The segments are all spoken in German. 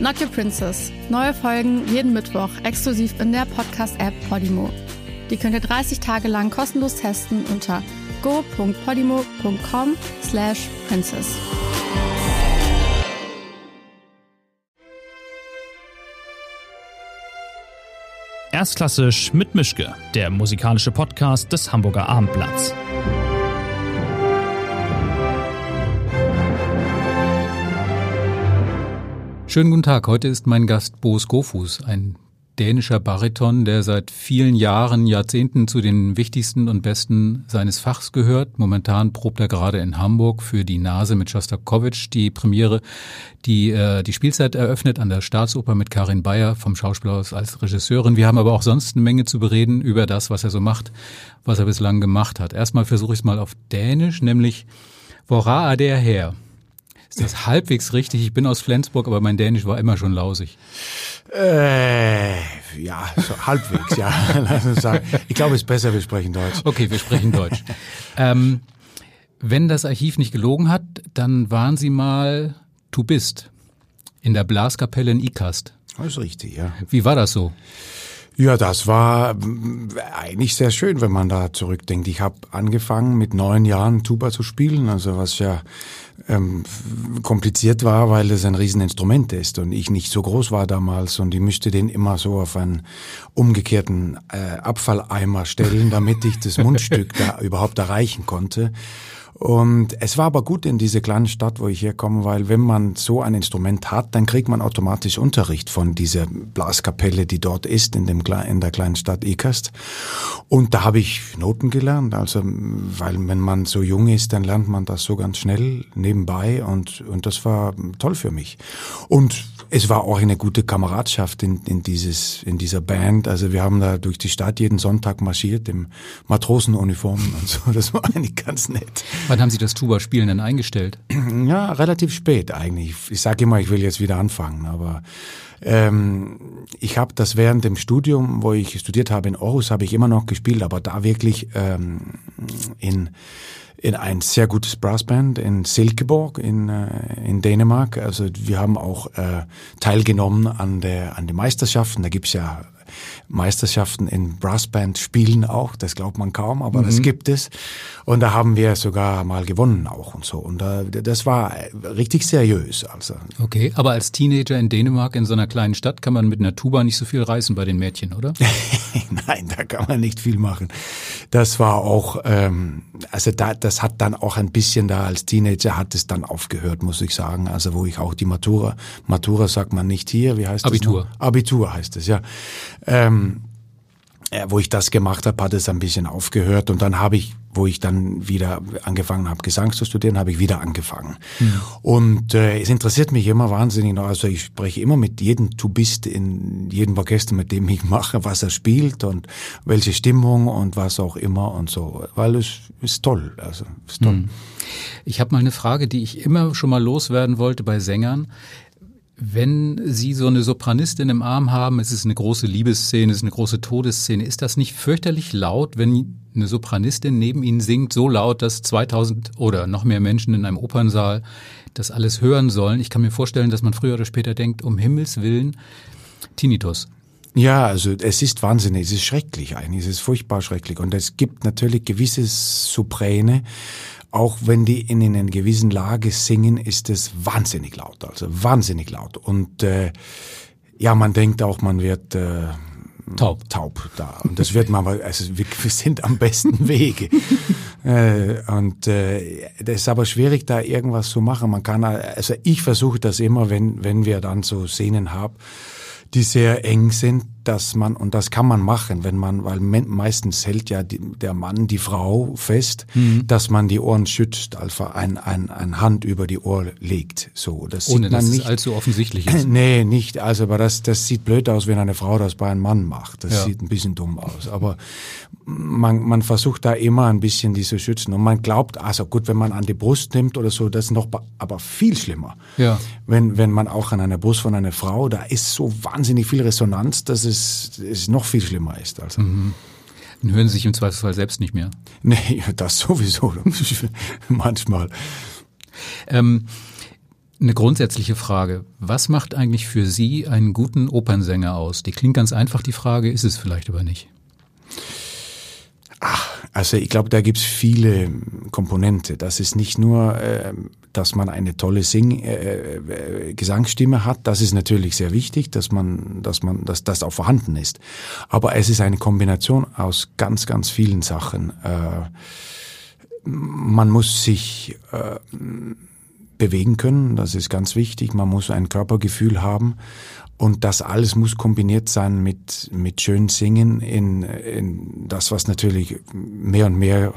Not Your Princess. Neue Folgen jeden Mittwoch exklusiv in der Podcast-App Podimo. Die könnt ihr 30 Tage lang kostenlos testen unter go.podimo.com slash princess. Erstklassisch mit Mischke, der musikalische Podcast des Hamburger Abendblatts. Schönen guten Tag. Heute ist mein Gast Bo Skofus, ein dänischer Bariton, der seit vielen Jahren, Jahrzehnten zu den wichtigsten und besten seines Fachs gehört. Momentan probt er gerade in Hamburg für die Nase mit Shostakovich die Premiere, die äh, die Spielzeit eröffnet an der Staatsoper mit Karin Bayer vom Schauspielhaus als Regisseurin. Wir haben aber auch sonst eine Menge zu bereden über das, was er so macht, was er bislang gemacht hat. Erstmal versuche ich es mal auf Dänisch, nämlich Vora er der her? Ist das halbwegs richtig? Ich bin aus Flensburg, aber mein Dänisch war immer schon lausig. Äh, ja, so halbwegs, ja. Lass uns sagen. Ich glaube, es ist besser, wir sprechen Deutsch. Okay, wir sprechen Deutsch. ähm, wenn das Archiv nicht gelogen hat, dann waren Sie mal Du bist in der Blaskapelle in Ikast. Das ist richtig, ja. Wie war das so? Ja, das war mm, eigentlich sehr schön, wenn man da zurückdenkt. Ich habe angefangen mit neun Jahren Tuba zu spielen, also was ja ähm, kompliziert war, weil es ein Rieseninstrument ist und ich nicht so groß war damals und ich müsste den immer so auf einen umgekehrten äh, Abfalleimer stellen, damit ich das Mundstück da überhaupt erreichen konnte. Und es war aber gut in diese kleine Stadt, wo ich herkomme, weil wenn man so ein Instrument hat, dann kriegt man automatisch Unterricht von dieser Blaskapelle, die dort ist, in, dem, in der kleinen Stadt Ikast. Und da habe ich Noten gelernt, also weil wenn man so jung ist, dann lernt man das so ganz schnell nebenbei und, und das war toll für mich. Und es war auch eine gute Kameradschaft in, in, dieses, in dieser Band. Also wir haben da durch die Stadt jeden Sonntag marschiert im Matrosenuniformen und so. Das war eigentlich ganz nett. Wann haben Sie das Tuba-Spielen denn eingestellt? Ja, relativ spät eigentlich. Ich sage immer, ich will jetzt wieder anfangen, aber ähm, ich habe das während dem Studium, wo ich studiert habe in Aarhus, habe ich immer noch gespielt, aber da wirklich ähm, in in ein sehr gutes Brassband in Silkeborg in, äh, in Dänemark. Also wir haben auch äh, teilgenommen an der an den Meisterschaften. Da gibt's ja Meisterschaften in Brassband spielen auch, das glaubt man kaum, aber mhm. das gibt es. Und da haben wir sogar mal gewonnen auch und so. Und da, das war richtig seriös. Also. Okay, aber als Teenager in Dänemark in so einer kleinen Stadt kann man mit einer Tuba nicht so viel reißen bei den Mädchen, oder? Nein, da kann man nicht viel machen. Das war auch, ähm, also da, das hat dann auch ein bisschen da als Teenager hat es dann aufgehört, muss ich sagen. Also wo ich auch die Matura, Matura sagt man nicht hier, wie heißt Abitur. das? Abitur. Abitur heißt es, ja. Ähm, äh, wo ich das gemacht habe, hat es ein bisschen aufgehört und dann habe ich, wo ich dann wieder angefangen habe, Gesang zu studieren, habe ich wieder angefangen. Mhm. Und äh, es interessiert mich immer wahnsinnig noch, also ich spreche immer mit jedem Tubist in jedem Orchester, mit dem ich mache, was er spielt und welche Stimmung und was auch immer und so, weil es ist toll, also ist toll. Mhm. Ich habe mal eine Frage, die ich immer schon mal loswerden wollte bei Sängern. Wenn Sie so eine Sopranistin im Arm haben, es ist eine große Liebesszene, es ist eine große Todesszene, ist das nicht fürchterlich laut, wenn eine Sopranistin neben Ihnen singt, so laut, dass 2000 oder noch mehr Menschen in einem Opernsaal das alles hören sollen? Ich kann mir vorstellen, dass man früher oder später denkt, um Himmels Willen, Tinnitus. Ja, also es ist wahnsinnig, es ist schrecklich eigentlich, es ist furchtbar schrecklich. Und es gibt natürlich gewisse Sopräne, auch wenn die in einer gewissen Lage singen, ist es wahnsinnig laut, also wahnsinnig laut. Und äh, ja, man denkt auch, man wird äh, taub. taub da. Und das wird man, also wir, wir sind am besten Wege. äh, und äh, das ist aber schwierig, da irgendwas zu machen. Man kann, also ich versuche das immer, wenn wenn wir dann so Szenen haben, die sehr eng sind, dass man, und das kann man machen, wenn man, weil meistens hält ja die, der Mann die Frau fest, mhm. dass man die Ohren schützt, also ein, ein, ein Hand über die Ohr legt. So, das Ohne, sieht man dass nicht. es allzu offensichtlich ist. nee, nicht. Also, aber das, das sieht blöd aus, wenn eine Frau das bei einem Mann macht. Das Ja. sieht ein bisschen dumm aus. Aber man, man versucht da immer ein bisschen die zu schützen. Und man glaubt, also gut, wenn man an die Brust nimmt oder so, das ist noch, aber viel schlimmer. Ja. Wenn, wenn man auch an einer Brust von einer Frau, da ist so wahnsinnig viel Resonanz, dass es, es noch viel schlimmer ist. Also. Dann hören sie sich im Zweifelsfall selbst nicht mehr. Nee, das sowieso. Manchmal. Ähm, eine grundsätzliche Frage. Was macht eigentlich für Sie einen guten Opernsänger aus? Die klingt ganz einfach, die Frage, ist es vielleicht aber nicht. Also ich glaube, da gibt's viele Komponente. Das ist nicht nur, äh, dass man eine tolle Sing äh, äh, Gesangsstimme hat. Das ist natürlich sehr wichtig, dass man, dass man, dass das auch vorhanden ist. Aber es ist eine Kombination aus ganz, ganz vielen Sachen. Äh, man muss sich äh, bewegen können, das ist ganz wichtig. Man muss ein Körpergefühl haben. Und das alles muss kombiniert sein mit, mit schön Singen in, in das, was natürlich mehr und mehr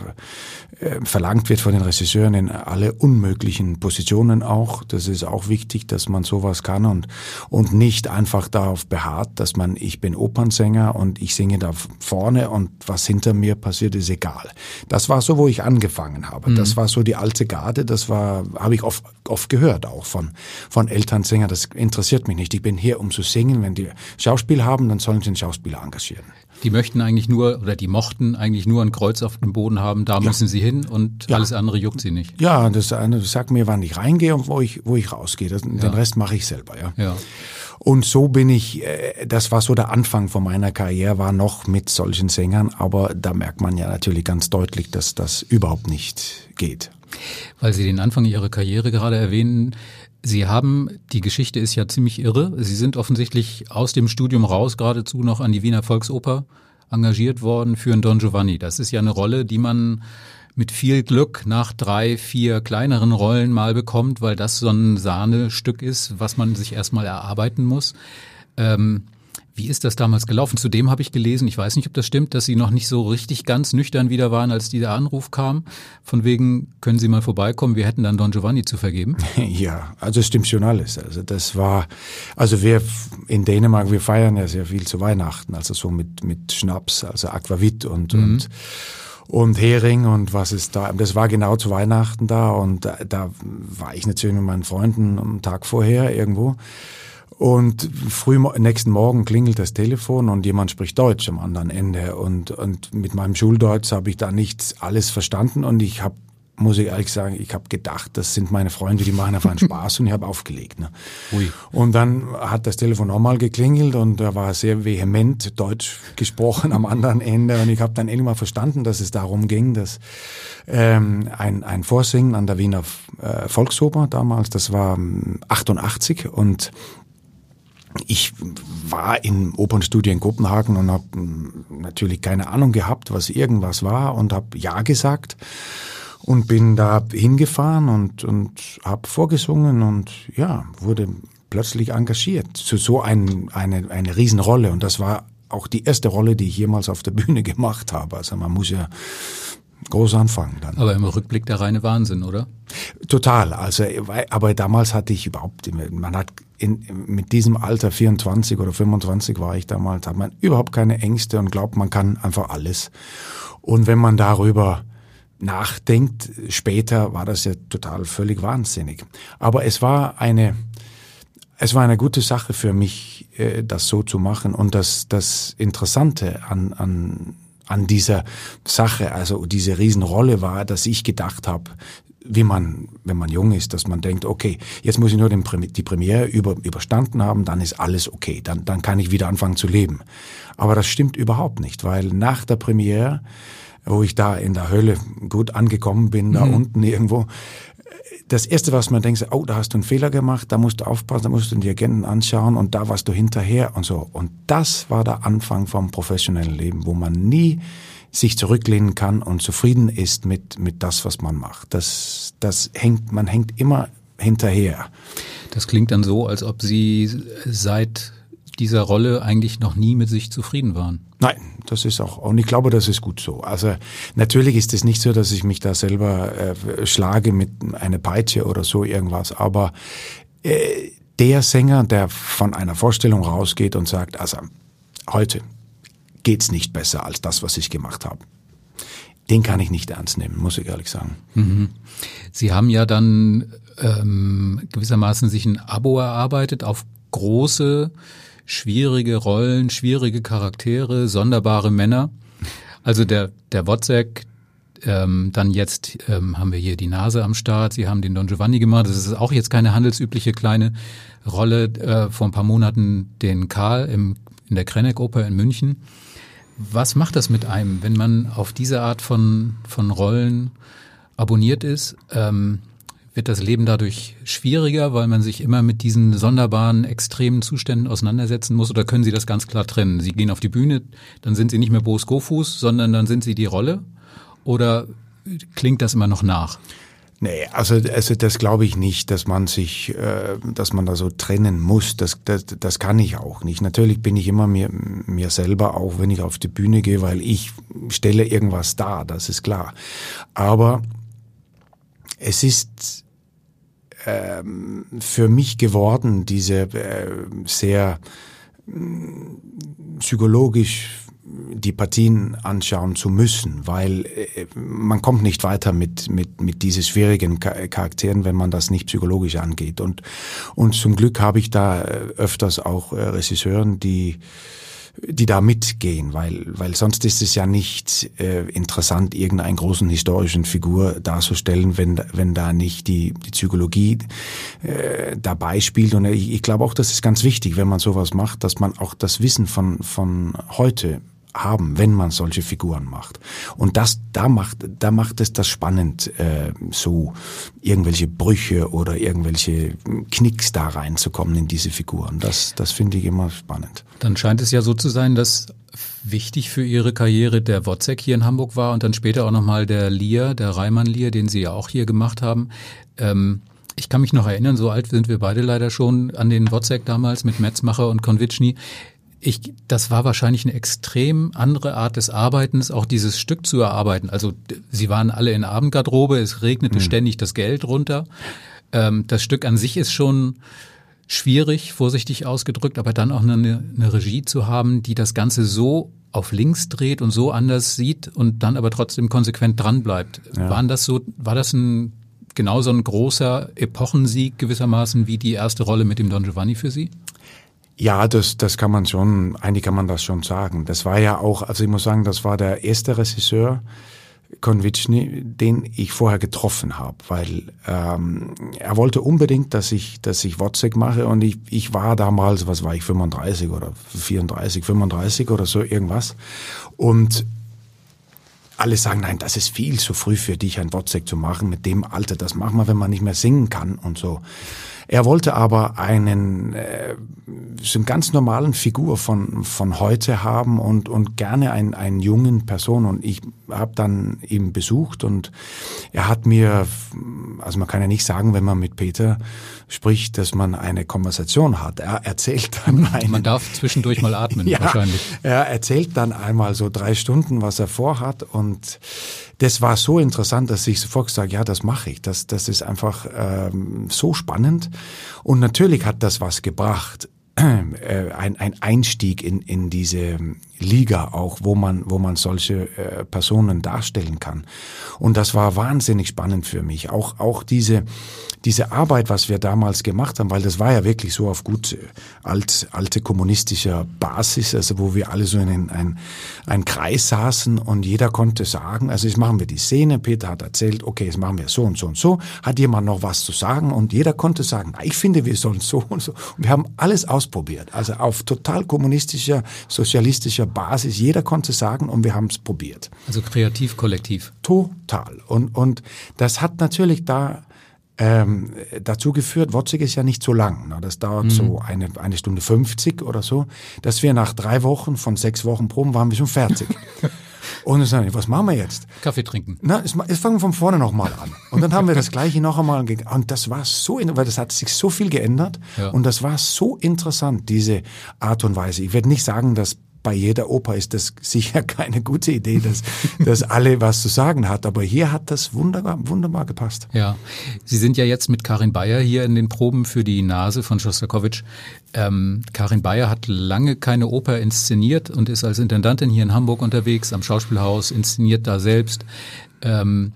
äh, verlangt wird von den Regisseuren in alle unmöglichen Positionen auch. Das ist auch wichtig, dass man sowas kann und, und nicht einfach darauf beharrt, dass man, ich bin Opernsänger und ich singe da vorne und was hinter mir passiert, ist egal. Das war so, wo ich angefangen habe. Das war so die alte Garde, das war, habe ich oft, oft gehört auch von, von Elternsängern. Das interessiert mich nicht. Ich bin hier, um zu singen. Wenn die Schauspiel haben, dann sollen sie einen Schauspieler engagieren. Die möchten eigentlich nur, oder die mochten eigentlich nur ein Kreuz auf dem Boden haben, da müssen sie hin und Ja. alles andere juckt sie nicht. Ja, das eine sagt mir, wann ich reingehe und wo ich, wo ich rausgehe. Das, Den Rest mache ich selber, ja. Ja. Und so bin ich, äh, das war so der Anfang von meiner Karriere, war noch mit solchen Sängern, aber da merkt man ja natürlich ganz deutlich, dass das überhaupt nicht geht. Weil Sie den Anfang Ihrer Karriere gerade erwähnen, Sie haben, die Geschichte ist ja ziemlich irre. Sie sind offensichtlich aus dem Studium raus geradezu noch an die Wiener Volksoper engagiert worden für einen Don Giovanni. Das ist ja eine Rolle, die man mit viel Glück nach drei, vier kleineren Rollen mal bekommt, weil das so ein Sahnestück ist, was man sich erstmal erarbeiten muss. Ähm, wie ist das damals gelaufen? Zudem habe ich gelesen, ich weiß nicht, ob das stimmt, dass Sie noch nicht so richtig ganz nüchtern wieder waren, als dieser Anruf kam. Von wegen, können Sie mal vorbeikommen, wir hätten dann Don Giovanni zu vergeben. Ja, also es stimmt schon alles. Also das war, also wir in Dänemark, wir feiern ja sehr viel zu Weihnachten, also so mit mit Schnaps, also Aquavit und und und Hering und was ist da. Das war genau zu Weihnachten da und da, da war ich natürlich mit meinen Freunden am Tag vorher irgendwo. Und früh nächsten Morgen klingelt das Telefon und jemand spricht Deutsch am anderen Ende. Und, und mit meinem Schuldeutsch habe ich da nicht alles verstanden und ich habe, muss ich ehrlich sagen, ich habe gedacht, das sind meine Freunde, die machen einfach einen Spaß und ich habe aufgelegt. Ne? Ui. Und dann hat das Telefon nochmal geklingelt und da war sehr vehement Deutsch gesprochen am anderen Ende und ich habe dann endlich mal verstanden, dass es darum ging, dass ähm, ein, ein Vorsingen an der Wiener äh, Volksoper damals, das war ähm, 88 und ich war im Opernstudio in Kopenhagen und habe natürlich keine Ahnung gehabt, was irgendwas war und habe ja gesagt und bin da hingefahren und und habe vorgesungen und ja wurde plötzlich engagiert zu so ein, eine eine Riesenrolle und das war auch die erste Rolle, die ich jemals auf der Bühne gemacht habe. Also man muss ja groß anfangen dann. Aber im Rückblick der reine Wahnsinn, oder? Total. Also, aber damals hatte ich überhaupt, man hat in, mit diesem Alter 24 oder 25 war ich damals, hat man überhaupt keine Ängste und glaubt, man kann einfach alles. Und wenn man darüber nachdenkt, später war das ja total völlig wahnsinnig. Aber es war eine, es war eine gute Sache für mich, äh, das so zu machen. Und das, das Interessante an, an, an dieser Sache, also diese Riesenrolle war, dass ich gedacht habe, wie man, wenn man jung ist, dass man denkt, okay, jetzt muss ich nur den, die Premiere über, überstanden haben, dann ist alles okay, dann, dann kann ich wieder anfangen zu leben. Aber das stimmt überhaupt nicht, weil nach der Premiere, wo ich da in der Hölle gut angekommen bin, da unten irgendwo, das erste, was man denkt, oh, da hast du einen Fehler gemacht, da musst du aufpassen, da musst du den Dirigenten anschauen und da warst du hinterher und so. Und das war der Anfang vom professionellen Leben, wo man nie sich zurücklehnen kann und zufrieden ist mit, mit das, was man macht. Das, das hängt, man hängt immer hinterher. Das klingt dann so, als ob Sie seit dieser Rolle eigentlich noch nie mit sich zufrieden waren. Nein, das ist auch, und ich glaube, das ist gut so. Also natürlich ist es nicht so, dass ich mich da selber äh, schlage mit einer Peitsche oder so irgendwas, aber äh, der Sänger, der von einer Vorstellung rausgeht und sagt, also heute geht's nicht besser als das, was ich gemacht habe. Den kann ich nicht ernst nehmen, muss ich ehrlich sagen. Mhm. Sie haben ja dann ähm, gewissermaßen sich ein Abo erarbeitet auf große, schwierige Rollen, schwierige Charaktere, sonderbare Männer. Also der, der Wozzeck, ähm, dann jetzt ähm, haben wir hier die Nase am Start, Sie haben den Don Giovanni gemacht. Das ist auch jetzt keine handelsübliche kleine Rolle. Äh, vor ein paar Monaten den Karl im, in der Krenneck-Oper in München. Was macht das mit einem, wenn man auf diese Art von, von Rollen abonniert ist? Ähm, wird das Leben dadurch schwieriger, weil man sich immer mit diesen sonderbaren, extremen Zuständen auseinandersetzen muss? Oder können Sie das ganz klar trennen? Sie gehen auf die Bühne, dann sind Sie nicht mehr Boris Gofuß, sondern dann sind Sie die Rolle? Oder klingt das immer noch nach? Nee, also, also das glaube ich nicht, dass man sich, äh, dass man da so trennen muss. Das, das, das kann ich auch nicht. Natürlich bin ich immer mir, mir selber, auch wenn ich auf die Bühne gehe, weil ich stelle irgendwas dar, das ist klar. Aber es ist ähm, für mich geworden, diese äh, sehr äh, psychologisch die Partien anschauen zu müssen, weil äh, man kommt nicht weiter mit, mit, mit diesen schwierigen Charakteren, wenn man das nicht psychologisch angeht. Und, und zum Glück habe ich da äh, öfters auch äh, Regisseuren, die die da mitgehen, weil, weil sonst ist es ja nicht äh, interessant, irgendeinen großen historischen Figur darzustellen, wenn, wenn da nicht die, die Psychologie äh, dabei spielt. Und ich, ich glaube auch, das ist ganz wichtig, wenn man sowas macht, dass man auch das Wissen von, von heute haben, wenn man solche Figuren macht. Und das, da macht, da macht es das spannend, äh, so irgendwelche Brüche oder irgendwelche Knicks da reinzukommen in diese Figuren. Das, das finde ich immer spannend. Dann scheint es ja so zu sein, dass wichtig für Ihre Karriere der Wozzeck hier in Hamburg war und dann später auch nochmal der Lier, der Reimann Lier, den Sie ja auch hier gemacht haben. Ähm ich kann mich noch erinnern, so alt sind wir beide leider schon, an den Wozzeck damals mit Metzmacher und Konvitschny ich, das war wahrscheinlich eine extrem andere Art des Arbeitens, auch dieses Stück zu erarbeiten. Also sie waren alle in Abendgarderobe, es regnete mhm. ständig das Geld runter. Ähm, das Stück an sich ist schon schwierig, vorsichtig ausgedrückt, aber dann auch eine, eine Regie zu haben, die das Ganze so auf links dreht und so anders sieht und dann aber trotzdem konsequent dran bleibt. Ja. Waren das so, war das ein genauso ein großer Epochensieg gewissermaßen wie die erste Rolle mit dem Don Giovanni für Sie? Ja, das, das kann man schon, eigentlich kann man das schon sagen. Das war ja auch, also ich muss sagen, das war der erste Regisseur, Konvitschny, den ich vorher getroffen habe, weil ähm, er wollte unbedingt, dass ich, dass ich Wozzeck mache und ich, ich war damals, was war ich, 35 oder 34, 35 oder so irgendwas und alle sagen, nein, das ist viel zu früh für dich, ein Wozzeck zu machen mit dem Alter, das machen wir, wenn man nicht mehr singen kann und so. Er wollte aber einen äh, so einen ganz normalen Figur von von heute haben und und gerne einen einen jungen Person und ich habe dann ihn besucht und er hat mir also man kann ja nicht sagen, wenn man mit Peter spricht, dass man eine Konversation hat. Er erzählt dann einen, Man darf zwischendurch mal atmen ja, wahrscheinlich. Er erzählt dann einmal so drei Stunden, was er vorhat und das war so interessant, dass ich sofort gesagt ja, das mache ich. Das, das ist einfach ähm, so spannend. Und natürlich hat das was gebracht. Äh, ein, ein Einstieg in, in diese Liga auch, wo man, wo man solche äh, Personen darstellen kann. Und das war wahnsinnig spannend für mich. Auch, auch diese, diese Arbeit, was wir damals gemacht haben, weil das war ja wirklich so auf gut äh, alt, alte kommunistischer Basis, also wo wir alle so in ein, ein Kreis saßen und jeder konnte sagen, also jetzt machen wir die Szene, Peter hat erzählt, okay, jetzt machen wir so und so und so, hat jemand noch was zu sagen und jeder konnte sagen, ich finde, wir sollen so und so. Und wir haben alles ausprobiert, also auf total kommunistischer, sozialistischer Basis. Jeder konnte sagen und wir haben es probiert. Also kreativ, kollektiv. Total. Und, und das hat natürlich da ähm, dazu geführt, Wotzig ist ja nicht so lang. Ne? Das dauert mhm. so eine, eine Stunde 50 oder so, dass wir nach drei Wochen von sechs Wochen Proben waren wir schon fertig. Und dann sagen, was machen wir jetzt? Kaffee trinken. Na, es, es fangen wir von vorne nochmal an. Und dann haben wir das gleiche noch einmal und das war so, weil das hat sich so viel geändert Ja. und das war so interessant, diese Art und Weise. Ich werde nicht sagen, dass bei jeder Oper ist das sicher keine gute Idee, dass, dass alle was zu sagen hat, aber hier hat das wunderbar, wunderbar gepasst. Ja, Sie sind ja jetzt mit Karin Bayer hier in den Proben für die Nase von Schostakowitsch. Ähm, Karin Bayer hat lange keine Oper inszeniert und ist als Intendantin hier in Hamburg unterwegs, am Schauspielhaus, inszeniert da selbst. Ähm,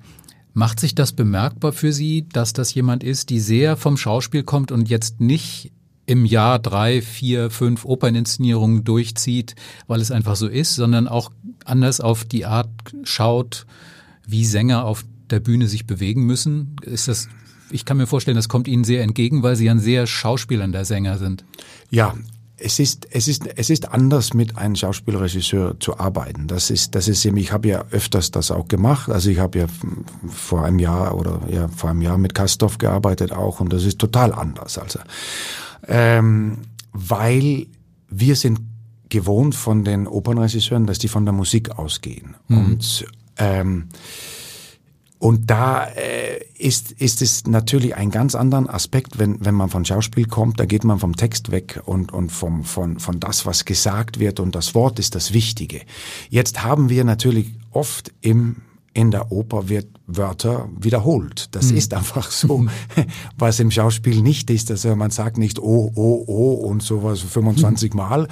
macht sich das bemerkbar für Sie, dass das jemand ist, die sehr vom Schauspiel kommt und jetzt nicht im Jahr drei, vier, fünf Operninszenierungen durchzieht, weil es einfach so ist, sondern auch anders auf die Art schaut, wie Sänger auf der Bühne sich bewegen müssen? Ist das, ich kann mir vorstellen, das kommt Ihnen sehr entgegen, weil Sie ein sehr schauspielernder Sänger sind. Ja, es ist, es ist, es ist anders, mit einem Schauspielregisseur zu arbeiten. Das ist, das ist eben, ich habe ja öfters das auch gemacht. Also ich habe ja vor einem Jahr oder ja vor einem Jahr mit Kastorf gearbeitet auch und das ist total anders. Also, ähm, weil wir sind gewohnt von den Opernregisseuren, dass die von der Musik ausgehen und ähm, und da äh, ist, ist es natürlich ein ganz anderen Aspekt, wenn, wenn man von Schauspiel kommt, da geht man vom Text weg und, und vom, von, von das, was gesagt wird und das Wort ist das Wichtige. Jetzt haben wir natürlich oft im, in der Oper wird Wörter wiederholt. Das ist einfach so, was im Schauspiel nicht ist. Also man sagt nicht oh, oh, oh und sowas 25 Mal.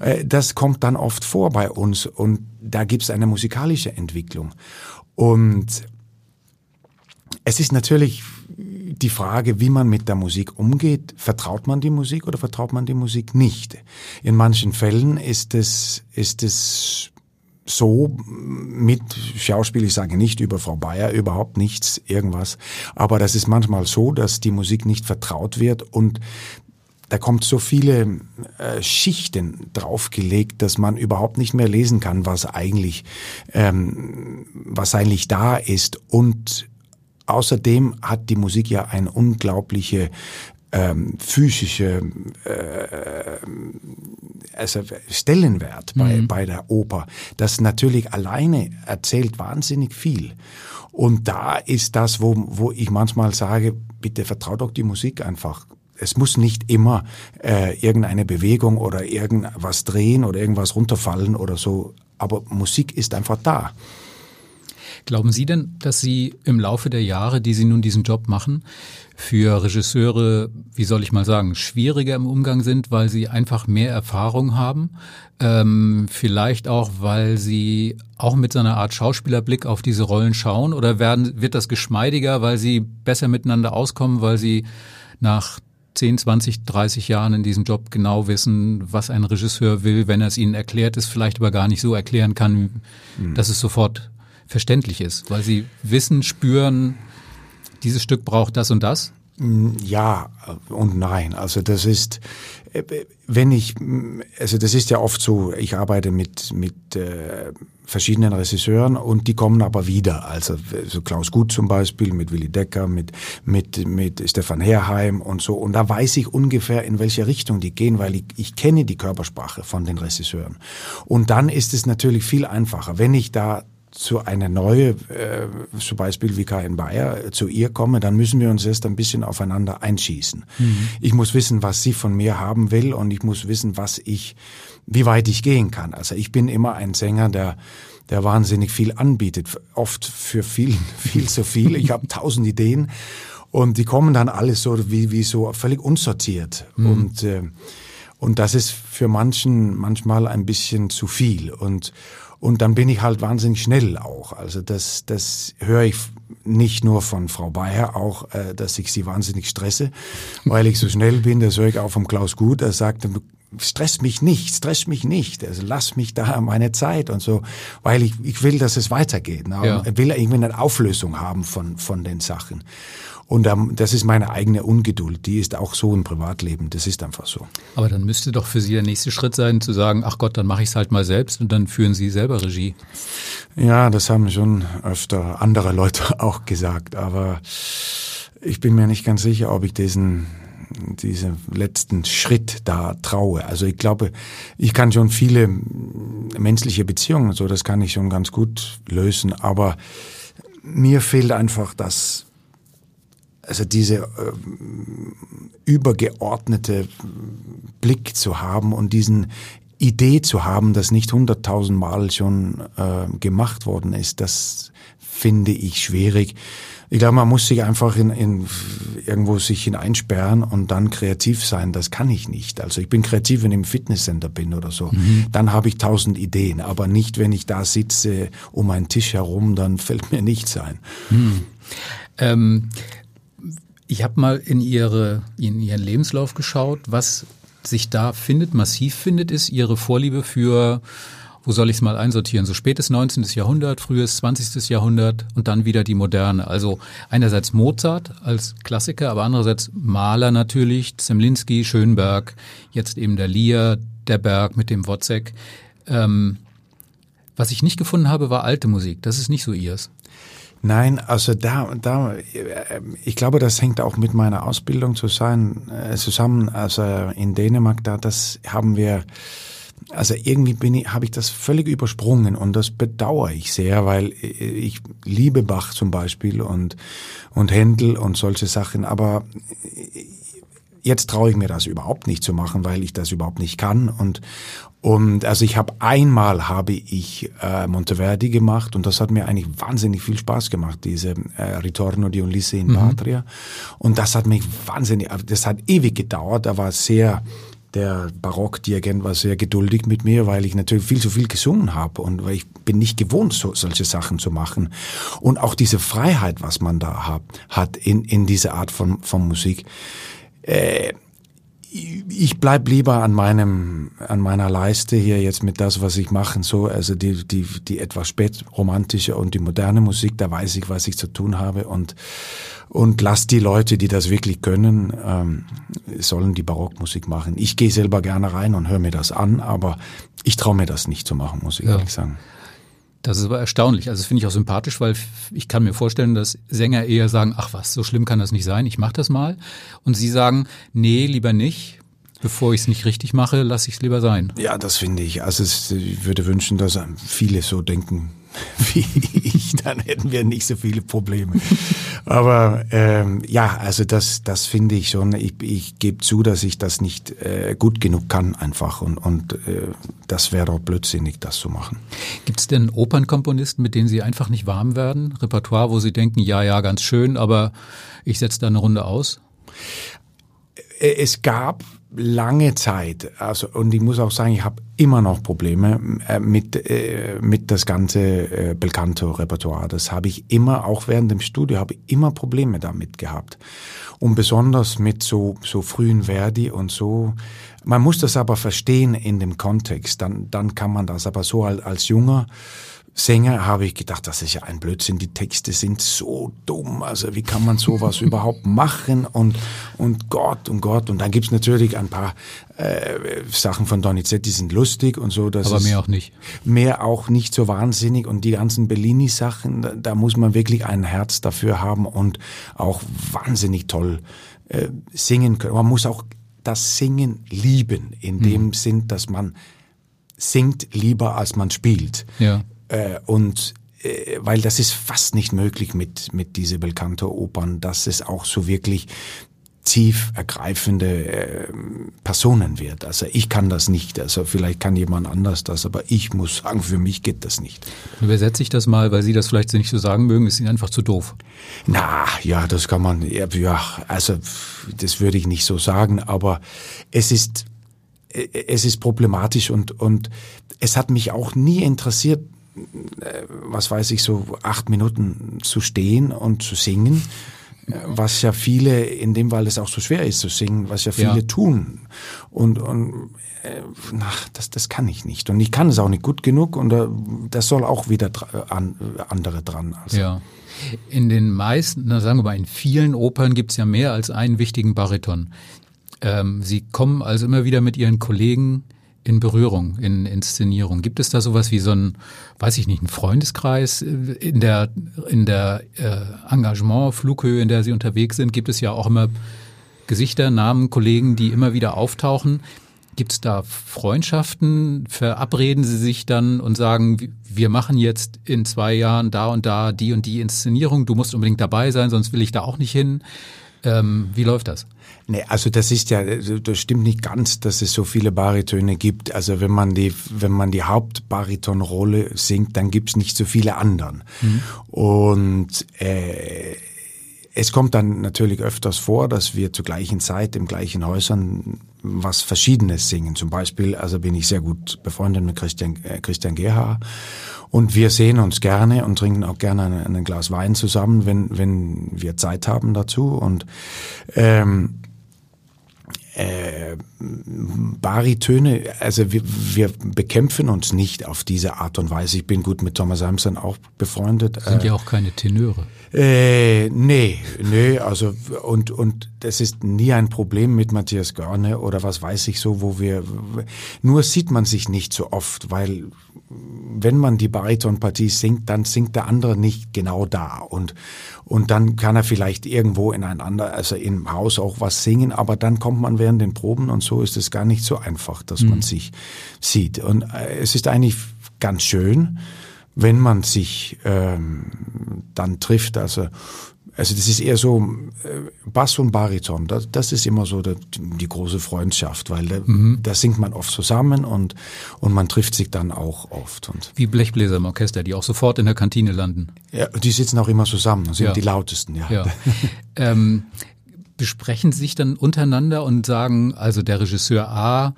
Äh, Das kommt dann oft vor bei uns und da gibt es eine musikalische Entwicklung. Und es ist natürlich die Frage, wie man mit der Musik umgeht. Vertraut man die Musik oder vertraut man die Musik nicht? In manchen Fällen ist es, ist es so mit Schauspiel, ich sage nicht über Frau Bayer, überhaupt nichts, irgendwas. Aber das ist manchmal so, dass die Musik nicht vertraut wird und da kommt so viele äh, Schichten draufgelegt, dass man überhaupt nicht mehr lesen kann, was eigentlich, ähm, was eigentlich da ist. Und außerdem hat die Musik ja eine unglaubliche ähm, physische äh, also Stellenwert bei, bei der Oper. Das natürlich alleine erzählt wahnsinnig viel. Und da ist das, wo, wo ich manchmal sage, bitte vertraut doch die Musik einfach. Es muss nicht immer äh, irgendeine Bewegung oder irgendwas drehen oder irgendwas runterfallen oder so. Aber Musik ist einfach da. Glauben Sie denn, dass Sie im Laufe der Jahre, die Sie nun diesen Job machen, für Regisseure, wie soll ich mal sagen, schwieriger im Umgang sind, weil sie einfach mehr Erfahrung haben? Ähm, vielleicht auch, weil sie auch mit so einer Art Schauspielerblick auf diese Rollen schauen? Oder werden, wird das geschmeidiger, weil sie besser miteinander auskommen, weil sie nach 10, 20, 30 Jahren in diesem Job genau wissen, was ein Regisseur will, wenn er es ihnen erklärt, es vielleicht aber gar nicht so erklären kann, dass es sofort verständlich ist, weil sie wissen, spüren, dieses Stück braucht das und das? Ja und nein. Also das ist, äh, wenn ich, also das ist ja oft so, ich arbeite mit, mit äh, verschiedenen Regisseuren und die kommen aber wieder. Also so Klaus Gut zum Beispiel, mit Willy Decker, mit, mit, mit Stefan Herheim und so. Und da weiß ich ungefähr, in welche Richtung die gehen, weil ich, ich kenne die Körpersprache von den Regisseuren. Und dann ist es natürlich viel einfacher, wenn ich da zu einer neue, äh, zum Beispiel wie Karin Bayer, äh, zu ihr komme, dann müssen wir uns erst ein bisschen aufeinander einschießen. Ich muss wissen, was sie von mir haben will und ich muss wissen, was ich, wie weit ich gehen kann. Also ich bin immer ein Sänger, der der wahnsinnig viel anbietet, oft für viel, viel zu viel. Ich habe tausend Ideen und die kommen dann alles so wie, wie so völlig unsortiert und äh, und das ist für manchen manchmal ein bisschen zu viel und und dann bin ich halt wahnsinnig schnell auch. Also das, das höre ich nicht nur von Frau Bayer, auch, äh, dass ich sie wahnsinnig stresse, weil ich so schnell bin. Das höre ich auch vom Klaus Gut. Er sagt, stress mich nicht, stress mich nicht. Also lass mich da meine Zeit und so, weil ich, ich will, dass es weitergeht. Ne? Ja. Ich will irgendwie eine Auflösung haben von, von den Sachen. Und ähm, das ist meine eigene Ungeduld. Die ist auch so im Privatleben. Das ist einfach so. Aber dann müsste doch für Sie der nächste Schritt sein, zu sagen, ach Gott, dann mache ich es halt mal selbst und dann führen Sie selber Regie. Ja, das haben schon öfter andere Leute auch gesagt, aber ich bin mir nicht ganz sicher, ob ich diesen diesen letzten Schritt da traue. Also ich glaube, ich kann schon viele menschliche Beziehungen, so das kann ich schon ganz gut lösen, aber mir fehlt einfach das, also diese äh, übergeordnete Blick zu haben und diesen Idee zu haben, das nicht hunderttausendmal schon äh, gemacht worden ist, das finde ich schwierig. Ich glaube, man muss sich einfach in, in irgendwo sich hineinsperren und dann kreativ sein. Das kann ich nicht. Also ich bin kreativ, wenn ich im Fitnesscenter bin oder so. Mhm. Dann habe ich tausend Ideen, aber nicht, wenn ich da sitze um einen Tisch herum, dann fällt mir nichts ein. Mhm. Ähm, ich habe mal in ihre in ihren Lebenslauf geschaut, was sich da findet, massiv findet, ist ihre Vorliebe für wo soll ich es mal einsortieren? So spätes 19. Jahrhundert, frühes 20. Jahrhundert und dann wieder die Moderne. Also einerseits Mozart als Klassiker, aber andererseits Maler natürlich, Zemlinski, Schönberg, jetzt eben der Lier, der Berg mit dem Wozzeck. Ähm, was ich nicht gefunden habe, war alte Musik. Das ist nicht so ihrs. Nein, also da, da, ich glaube, das hängt auch mit meiner Ausbildung zusammen. Also in Dänemark, da, das haben wir also irgendwie bin ich, habe ich das völlig übersprungen und das bedauere ich sehr, weil ich liebe Bach zum Beispiel und, und Händel und solche Sachen, aber jetzt traue ich mir das überhaupt nicht zu machen, weil ich das überhaupt nicht kann und und also ich habe einmal habe ich äh, Monteverdi gemacht und das hat mir eigentlich wahnsinnig viel Spaß gemacht, diese äh, Ritorno di Ulisse in mhm. Patria. Und das hat mich wahnsinnig, das hat ewig gedauert, da war sehr der Barockdirigent war sehr geduldig mit mir, weil ich natürlich viel zu viel gesungen habe und weil ich bin nicht gewohnt, so, solche Sachen zu machen. Und auch diese Freiheit, was man da hat, hat in, in dieser Art von, von Musik. Äh, ich bleib lieber an meinem an meiner Leiste hier jetzt mit das, was ich mache, so also die die die etwas spätromantische und die moderne Musik, da weiß ich, was ich zu tun habe und und lass die Leute, die das wirklich können, ähm, sollen die Barockmusik machen. Ich gehe selber gerne rein und höre mir das an, aber ich traue mir das nicht zu machen, muss ich ja. ehrlich sagen. Das ist aber erstaunlich. Also das finde ich auch sympathisch, weil ich kann mir vorstellen, dass Sänger eher sagen, ach was, so schlimm kann das nicht sein, ich mache das mal. Und sie sagen, nee, lieber nicht. Bevor ich es nicht richtig mache, lasse ich es lieber sein. Ja, das finde ich. Also es, ich würde wünschen, dass viele so denken wie ich, dann hätten wir nicht so viele Probleme. Aber ähm, ja, also das, das finde ich schon. Ich, ich gebe zu, dass ich das nicht äh, gut genug kann einfach und, und äh, das wäre auch blödsinnig, das zu machen. Gibt es denn Opernkomponisten, mit denen Sie einfach nicht warm werden? Repertoire, wo Sie denken, ja, ja, ganz schön, aber ich setze da eine Runde aus? Äh, es gab lange Zeit, also und ich muss auch sagen, ich habe immer noch Probleme äh, mit äh, mit das ganze äh, Belcanto Repertoire. Das habe ich immer auch während dem Studio habe ich immer Probleme damit gehabt. Und besonders mit so so frühen Verdi und so man muss das aber verstehen in dem Kontext, dann dann kann man das aber so als, als junger Sänger habe ich gedacht, das ist ja ein Blödsinn, die Texte sind so dumm, also wie kann man sowas überhaupt machen und, und Gott und Gott und dann gibt's natürlich ein paar äh, Sachen von Donizetti, die sind lustig und so. Das Aber mehr auch nicht. Mehr auch nicht so wahnsinnig und die ganzen Bellini-Sachen, da, da, muss man wirklich ein Herz dafür haben und auch wahnsinnig toll äh, singen können. Man muss auch das Singen lieben, in dem mhm. Sinn, dass man singt lieber als man spielt. Ja. Äh, und äh, weil das ist fast nicht möglich mit, mit diese Belcanto-Opern, dass es auch so wirklich tief ergreifende äh, Personen wird. Also ich kann das nicht. Also vielleicht kann jemand anders das, aber ich muss sagen, für mich geht das nicht. Übersetze ich das mal, weil Sie das vielleicht nicht so sagen mögen, ist Ihnen einfach zu doof. Na, ja, das kann man, ja, also das würde ich nicht so sagen, aber es ist, äh, es ist problematisch und, und es hat mich auch nie interessiert, was weiß ich, so acht Minuten zu stehen und zu singen, äh, was ja viele, in dem weil es auch so schwer ist zu singen, was ja viele ja. tun. Und, und äh, na, das, das kann ich nicht. Und ich kann es auch nicht gut genug und äh, das soll auch wieder an, andere dran. Also. Ja. In den meisten, na sagen wir mal, in vielen Opern gibt es ja mehr als einen wichtigen Bariton. Ähm, Sie kommen also immer wieder mit Ihren Kollegen in Berührung, in Inszenierung? Gibt es da sowas wie so ein, weiß ich nicht, einen Freundeskreis in der, in der äh, Engagement, Flughöhe, in der Sie unterwegs sind? Gibt es ja auch immer Gesichter, Namen, Kollegen, die immer wieder auftauchen. Gibt es da Freundschaften? Verabreden Sie sich dann und sagen, wir machen jetzt in zwei Jahren da und da die und die Inszenierung, du musst unbedingt dabei sein, sonst will ich da auch nicht hin. Ähm, wie läuft das? Nee, also das ist ja, das stimmt nicht ganz, dass es so viele Baritöne gibt. Also wenn man die, wenn man die Hauptbaritonrolle singt, dann gibt's nicht so viele anderen. Mhm. Und äh, es kommt dann natürlich öfters vor, dass wir zur gleichen Zeit im gleichen Häusern was Verschiedenes singen. Zum Beispiel, also bin ich sehr gut befreundet mit Christian, äh, Christian Gerhard und wir sehen uns gerne und trinken auch gerne ein, ein Glas Wein zusammen, wenn, wenn wir Zeit haben dazu. Und ähm, äh, Baritöne, also wir, wir bekämpfen uns nicht auf diese Art und Weise. Ich bin gut mit Thomas Samson auch befreundet. Sind äh, ja auch keine Tenöre. Äh, nee, nee, also und und das ist nie ein Problem mit Matthias Görne oder was weiß ich so, wo wir nur sieht man sich nicht so oft, weil wenn man die Baritonpartie singt, dann singt der andere nicht genau da und und dann kann er vielleicht irgendwo in ein anderer, also im Haus auch was singen, aber dann kommt man während den Proben und so ist es gar nicht so einfach, dass mhm. man sich sieht und äh, es ist eigentlich ganz schön, wenn man sich ähm, dann trifft. Also also das ist eher so äh, Bass und Bariton. Das, das ist immer so die, die große Freundschaft, weil da, mhm. da singt man oft zusammen und und man trifft sich dann auch oft. Und Wie Blechbläser im Orchester, die auch sofort in der Kantine landen. Ja, die sitzen auch immer zusammen und sind ja. die lautesten. Ja. ja. ähm, besprechen sich dann untereinander und sagen, also der Regisseur A,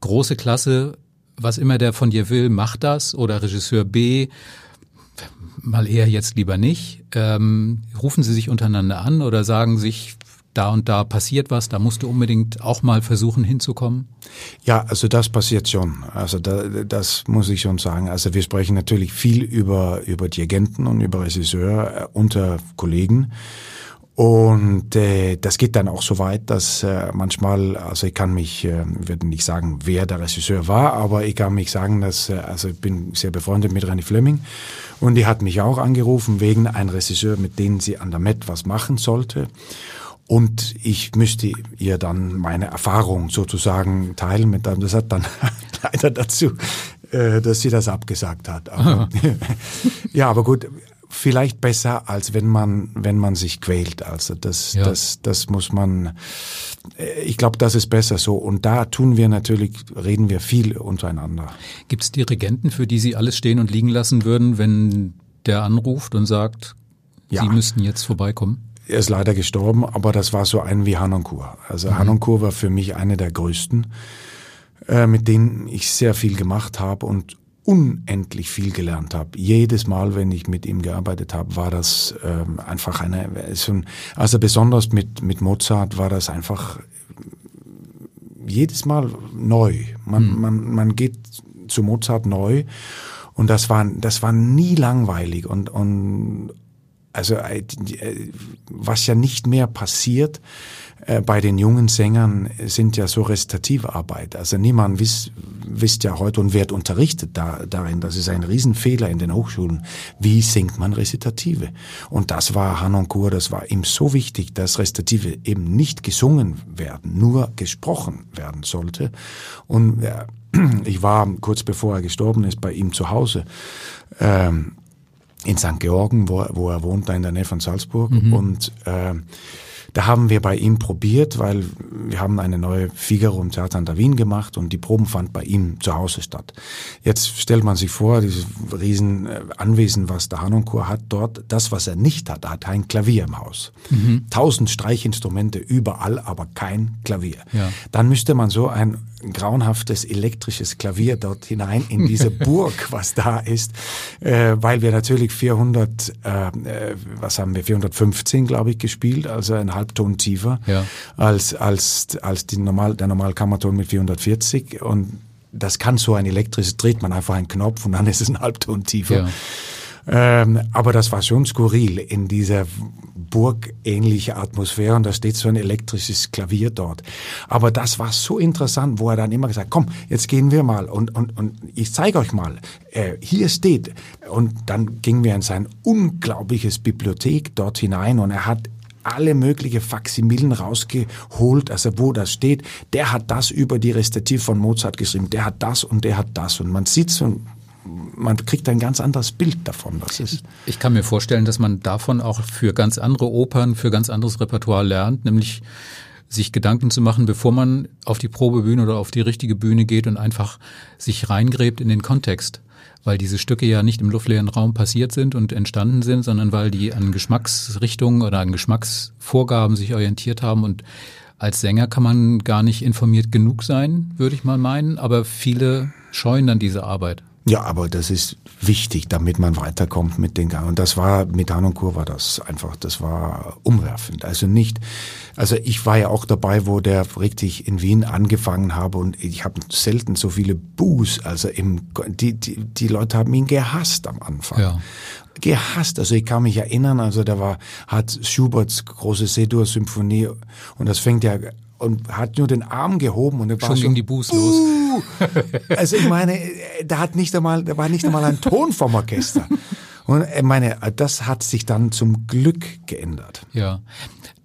große Klasse, was immer der von dir will, mach das oder Regisseur B, mal eher jetzt lieber nicht. Ähm, rufen Sie sich untereinander an oder sagen sich, da und da passiert was, da musst du unbedingt auch mal versuchen hinzukommen? Ja, also das passiert schon. Also da, das muss ich schon sagen. Also wir sprechen natürlich viel über, über Dirigenten und über Regisseur äh, unter Kollegen. Und äh, das geht dann auch so weit, dass äh, manchmal, also ich kann mich, äh, würde nicht sagen, wer der Regisseur war, aber ich kann mich sagen, dass, äh, also ich bin sehr befreundet mit René Fleming und die hat mich auch angerufen wegen einem Regisseur, mit dem sie an der Met was machen sollte. Und ich müsste ihr dann meine Erfahrung sozusagen teilen mit Das hat dann leider dazu, äh, dass sie das abgesagt hat. Aber, ja, aber gut, vielleicht besser, als wenn man, wenn man sich quält. Also das, ja. das, das muss man, äh, ich glaube, das ist besser so. Und da tun wir natürlich, reden wir viel untereinander. Gibt es Dirigenten, für die Sie alles stehen und liegen lassen würden, wenn der anruft und sagt, ja. Sie müssten jetzt vorbeikommen? Er ist leider gestorben, aber das war so ein wie Hanonkur. Also mhm. Hanonkur war für mich eine der größten, äh, mit denen ich sehr viel gemacht habe und unendlich viel gelernt habe. Jedes Mal, wenn ich mit ihm gearbeitet habe, war das ähm, einfach eine, so also besonders mit, mit Mozart war das einfach jedes Mal neu. Man, mhm. man, man geht zu Mozart neu und das war, das war nie langweilig und, und also äh, was ja nicht mehr passiert, äh, bei den jungen Sängern sind ja so rezitative Arbeit. Also niemand wisst, wisst ja heute und wird unterrichtet da, darin. Das ist ein Riesenfehler in den Hochschulen. Wie singt man Rezitative? Und das war Hanoncourt, das war ihm so wichtig, dass Rezitative eben nicht gesungen werden, nur gesprochen werden sollte. Und äh, ich war kurz bevor er gestorben ist bei ihm zu Hause. Ähm, in St. Georgen, wo, wo er wohnt, da in der Nähe von Salzburg. Mhm. Und äh, da haben wir bei ihm probiert, weil wir haben eine neue Figaro im Theater an der Wien gemacht und die Proben fand bei ihm zu Hause statt. Jetzt stellt man sich vor, dieses riesen äh, Anwesen, was der Hanonkur hat dort, das, was er nicht hat, er hat ein Klavier im Haus. Mhm. Tausend Streichinstrumente überall, aber kein Klavier. Ja. Dann müsste man so ein grauenhaftes elektrisches Klavier dort hinein in diese Burg, was da ist, äh, weil wir natürlich 400, äh, äh, was haben wir, 415, glaube ich, gespielt, also ein Halbton tiefer ja. als als als die normal der Normalkammerton mit 440 und das kann so ein elektrisches, dreht man einfach einen Knopf und dann ist es ein Halbton tiefer. Ja. Ähm, aber das war schon skurril in dieser burgähnliche Atmosphäre und da steht so ein elektrisches Klavier dort. Aber das war so interessant, wo er dann immer gesagt, komm, jetzt gehen wir mal und, und, und ich zeige euch mal, äh, hier steht. Und dann gingen wir in sein unglaubliches Bibliothek dort hinein und er hat alle mögliche Faximilen rausgeholt, also wo das steht. Der hat das über die Restativ von Mozart geschrieben, der hat das und der hat das. Und man sieht so man kriegt ein ganz anderes Bild davon. Das ist ich kann mir vorstellen, dass man davon auch für ganz andere Opern, für ganz anderes Repertoire lernt, nämlich sich Gedanken zu machen, bevor man auf die Probebühne oder auf die richtige Bühne geht und einfach sich reingräbt in den Kontext. Weil diese Stücke ja nicht im luftleeren Raum passiert sind und entstanden sind, sondern weil die an Geschmacksrichtungen oder an Geschmacksvorgaben sich orientiert haben und als Sänger kann man gar nicht informiert genug sein, würde ich mal meinen, aber viele scheuen dann diese Arbeit. Ja, aber das ist wichtig, damit man weiterkommt mit den Gang. Und das war, mit Han und Kur war das einfach, das war umwerfend. Also nicht, also ich war ja auch dabei, wo der richtig in Wien angefangen habe und ich habe selten so viele Buß, also im, die, die, die Leute haben ihn gehasst am Anfang. Ja gehasst. Also ich kann mich erinnern, also da war, hat Schuberts große C-Dur-Symphonie und das fängt ja und hat nur den Arm gehoben und er war schon, schon ging die Buß los. also ich meine, da hat nicht einmal, da war nicht einmal ein Ton vom Orchester. Und ich meine, das hat sich dann zum Glück geändert. Ja.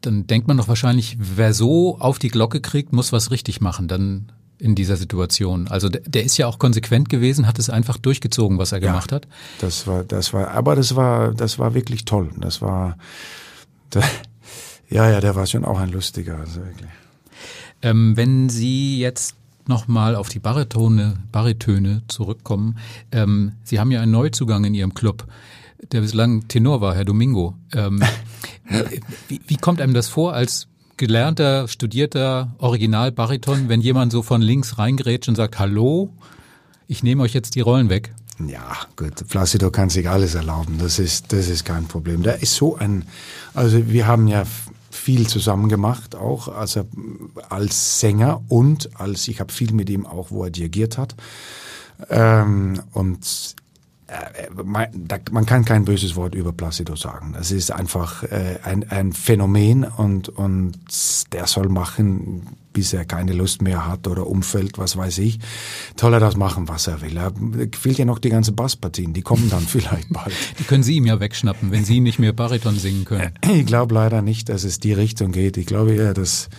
Dann denkt man doch wahrscheinlich, wer so auf die Glocke kriegt, muss was richtig machen. Dann in dieser Situation. Also der, der, ist ja auch konsequent gewesen, hat es einfach durchgezogen, was er ja, gemacht hat. Das war, das war, aber das war, das war wirklich toll. Das war, das, ja, ja, der war schon auch ein lustiger, also wirklich. Ähm, wenn Sie jetzt nochmal auf die Baritone, Baritöne zurückkommen. Ähm, Sie haben ja einen Neuzugang in Ihrem Club, der bislang Tenor war, Herr Domingo. Ähm, wie, wie kommt einem das vor als gelernter, studierter Originalbariton, wenn jemand so von links reingrätscht und sagt, hallo, ich nehme euch jetzt die Rollen weg? Ja, gut, Placido kann sich alles erlauben, das ist, das ist kein Problem. Der ist so ein, also wir haben ja viel zusammen gemacht, auch also als Sänger und als ich habe viel mit ihm auch, wo er dirigiert hat. Ähm, und äh, man, man, kann kein böses Wort über Placido sagen. Das ist einfach äh, ein, ein Phänomen und, und der soll machen, bis er keine Lust mehr hat oder umfällt, was weiß ich. Soll er das machen, was er will. Er fehlt ja noch die ganzen Basspartien, die kommen dann vielleicht bald. Die können Sie ihm ja wegschnappen, wenn Sie nicht mehr Bariton singen können. Ich glaube leider nicht, dass es die Richtung geht. Ich glaube eher, dass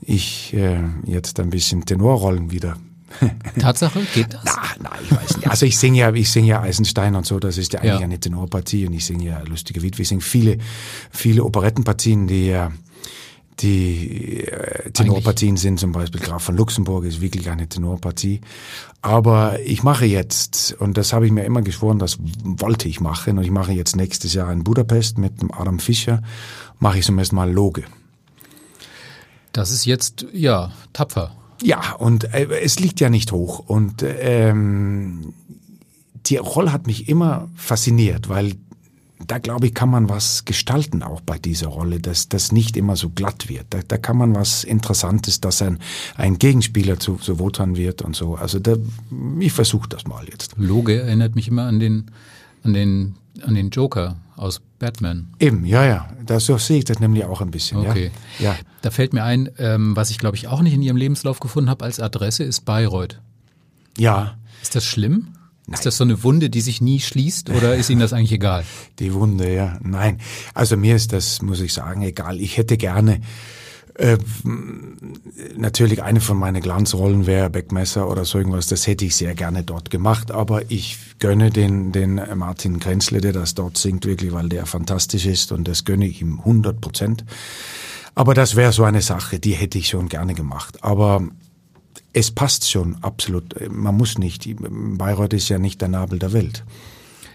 ich äh, jetzt ein bisschen Tenorrollen wieder Tatsache? Geht das? Na, nein, ich weiß nicht. Also ich singe ja, ich singe ja Eisenstein und so, das ist ja eigentlich ja. eine Tenorpartie und ich singe ja Lustige Witwe. Ich singe viele, viele Operettenpartien, die ja, die äh, Tenorpartien sind zum Beispiel Graf von Luxemburg ist wirklich eine Tenorpartie. Aber ich mache jetzt, und das habe ich mir immer geschworen, das wollte ich machen, und ich mache jetzt nächstes Jahr in Budapest mit dem Adam Fischer, mache ich zum ersten Mal Loge. Das ist jetzt, ja, tapfer. Ja, und äh, es liegt ja nicht hoch. Und ähm, die Rolle hat mich immer fasziniert, weil da glaube ich, kann man was gestalten auch bei dieser Rolle, dass das nicht immer so glatt wird. Da, da kann man was Interessantes, dass ein, ein Gegenspieler zu, zu Wotan wird und so. Also da, ich versuche das mal jetzt. Loge erinnert mich immer an den, an den, an den Joker aus Batman. Eben, ja, ja. Das, so sehe ich das nämlich auch ein bisschen. Okay. Ja. ja. Da fällt mir ein, ähm, was ich glaube ich auch nicht in Ihrem Lebenslauf gefunden habe als Adresse, ist Bayreuth. Ja. Ist das schlimm? Nein. Ist das so eine Wunde, die sich nie schließt oder ist Ihnen das eigentlich egal? Die Wunde, ja. Nein. Also mir ist das, muss ich sagen, egal. Ich hätte gerne äh, natürlich eine von meinen Glanzrollen wäre Beckmesser oder so irgendwas, das hätte ich sehr gerne dort gemacht, aber ich gönne den, den Martin Krenzle, der das dort singt, wirklich, weil der fantastisch ist und das gönne ich ihm 100 Prozent. Aber das wäre so eine Sache, die hätte ich schon gerne gemacht. Aber es passt schon absolut. Man muss nicht. Bayreuth ist ja nicht der Nabel der Welt.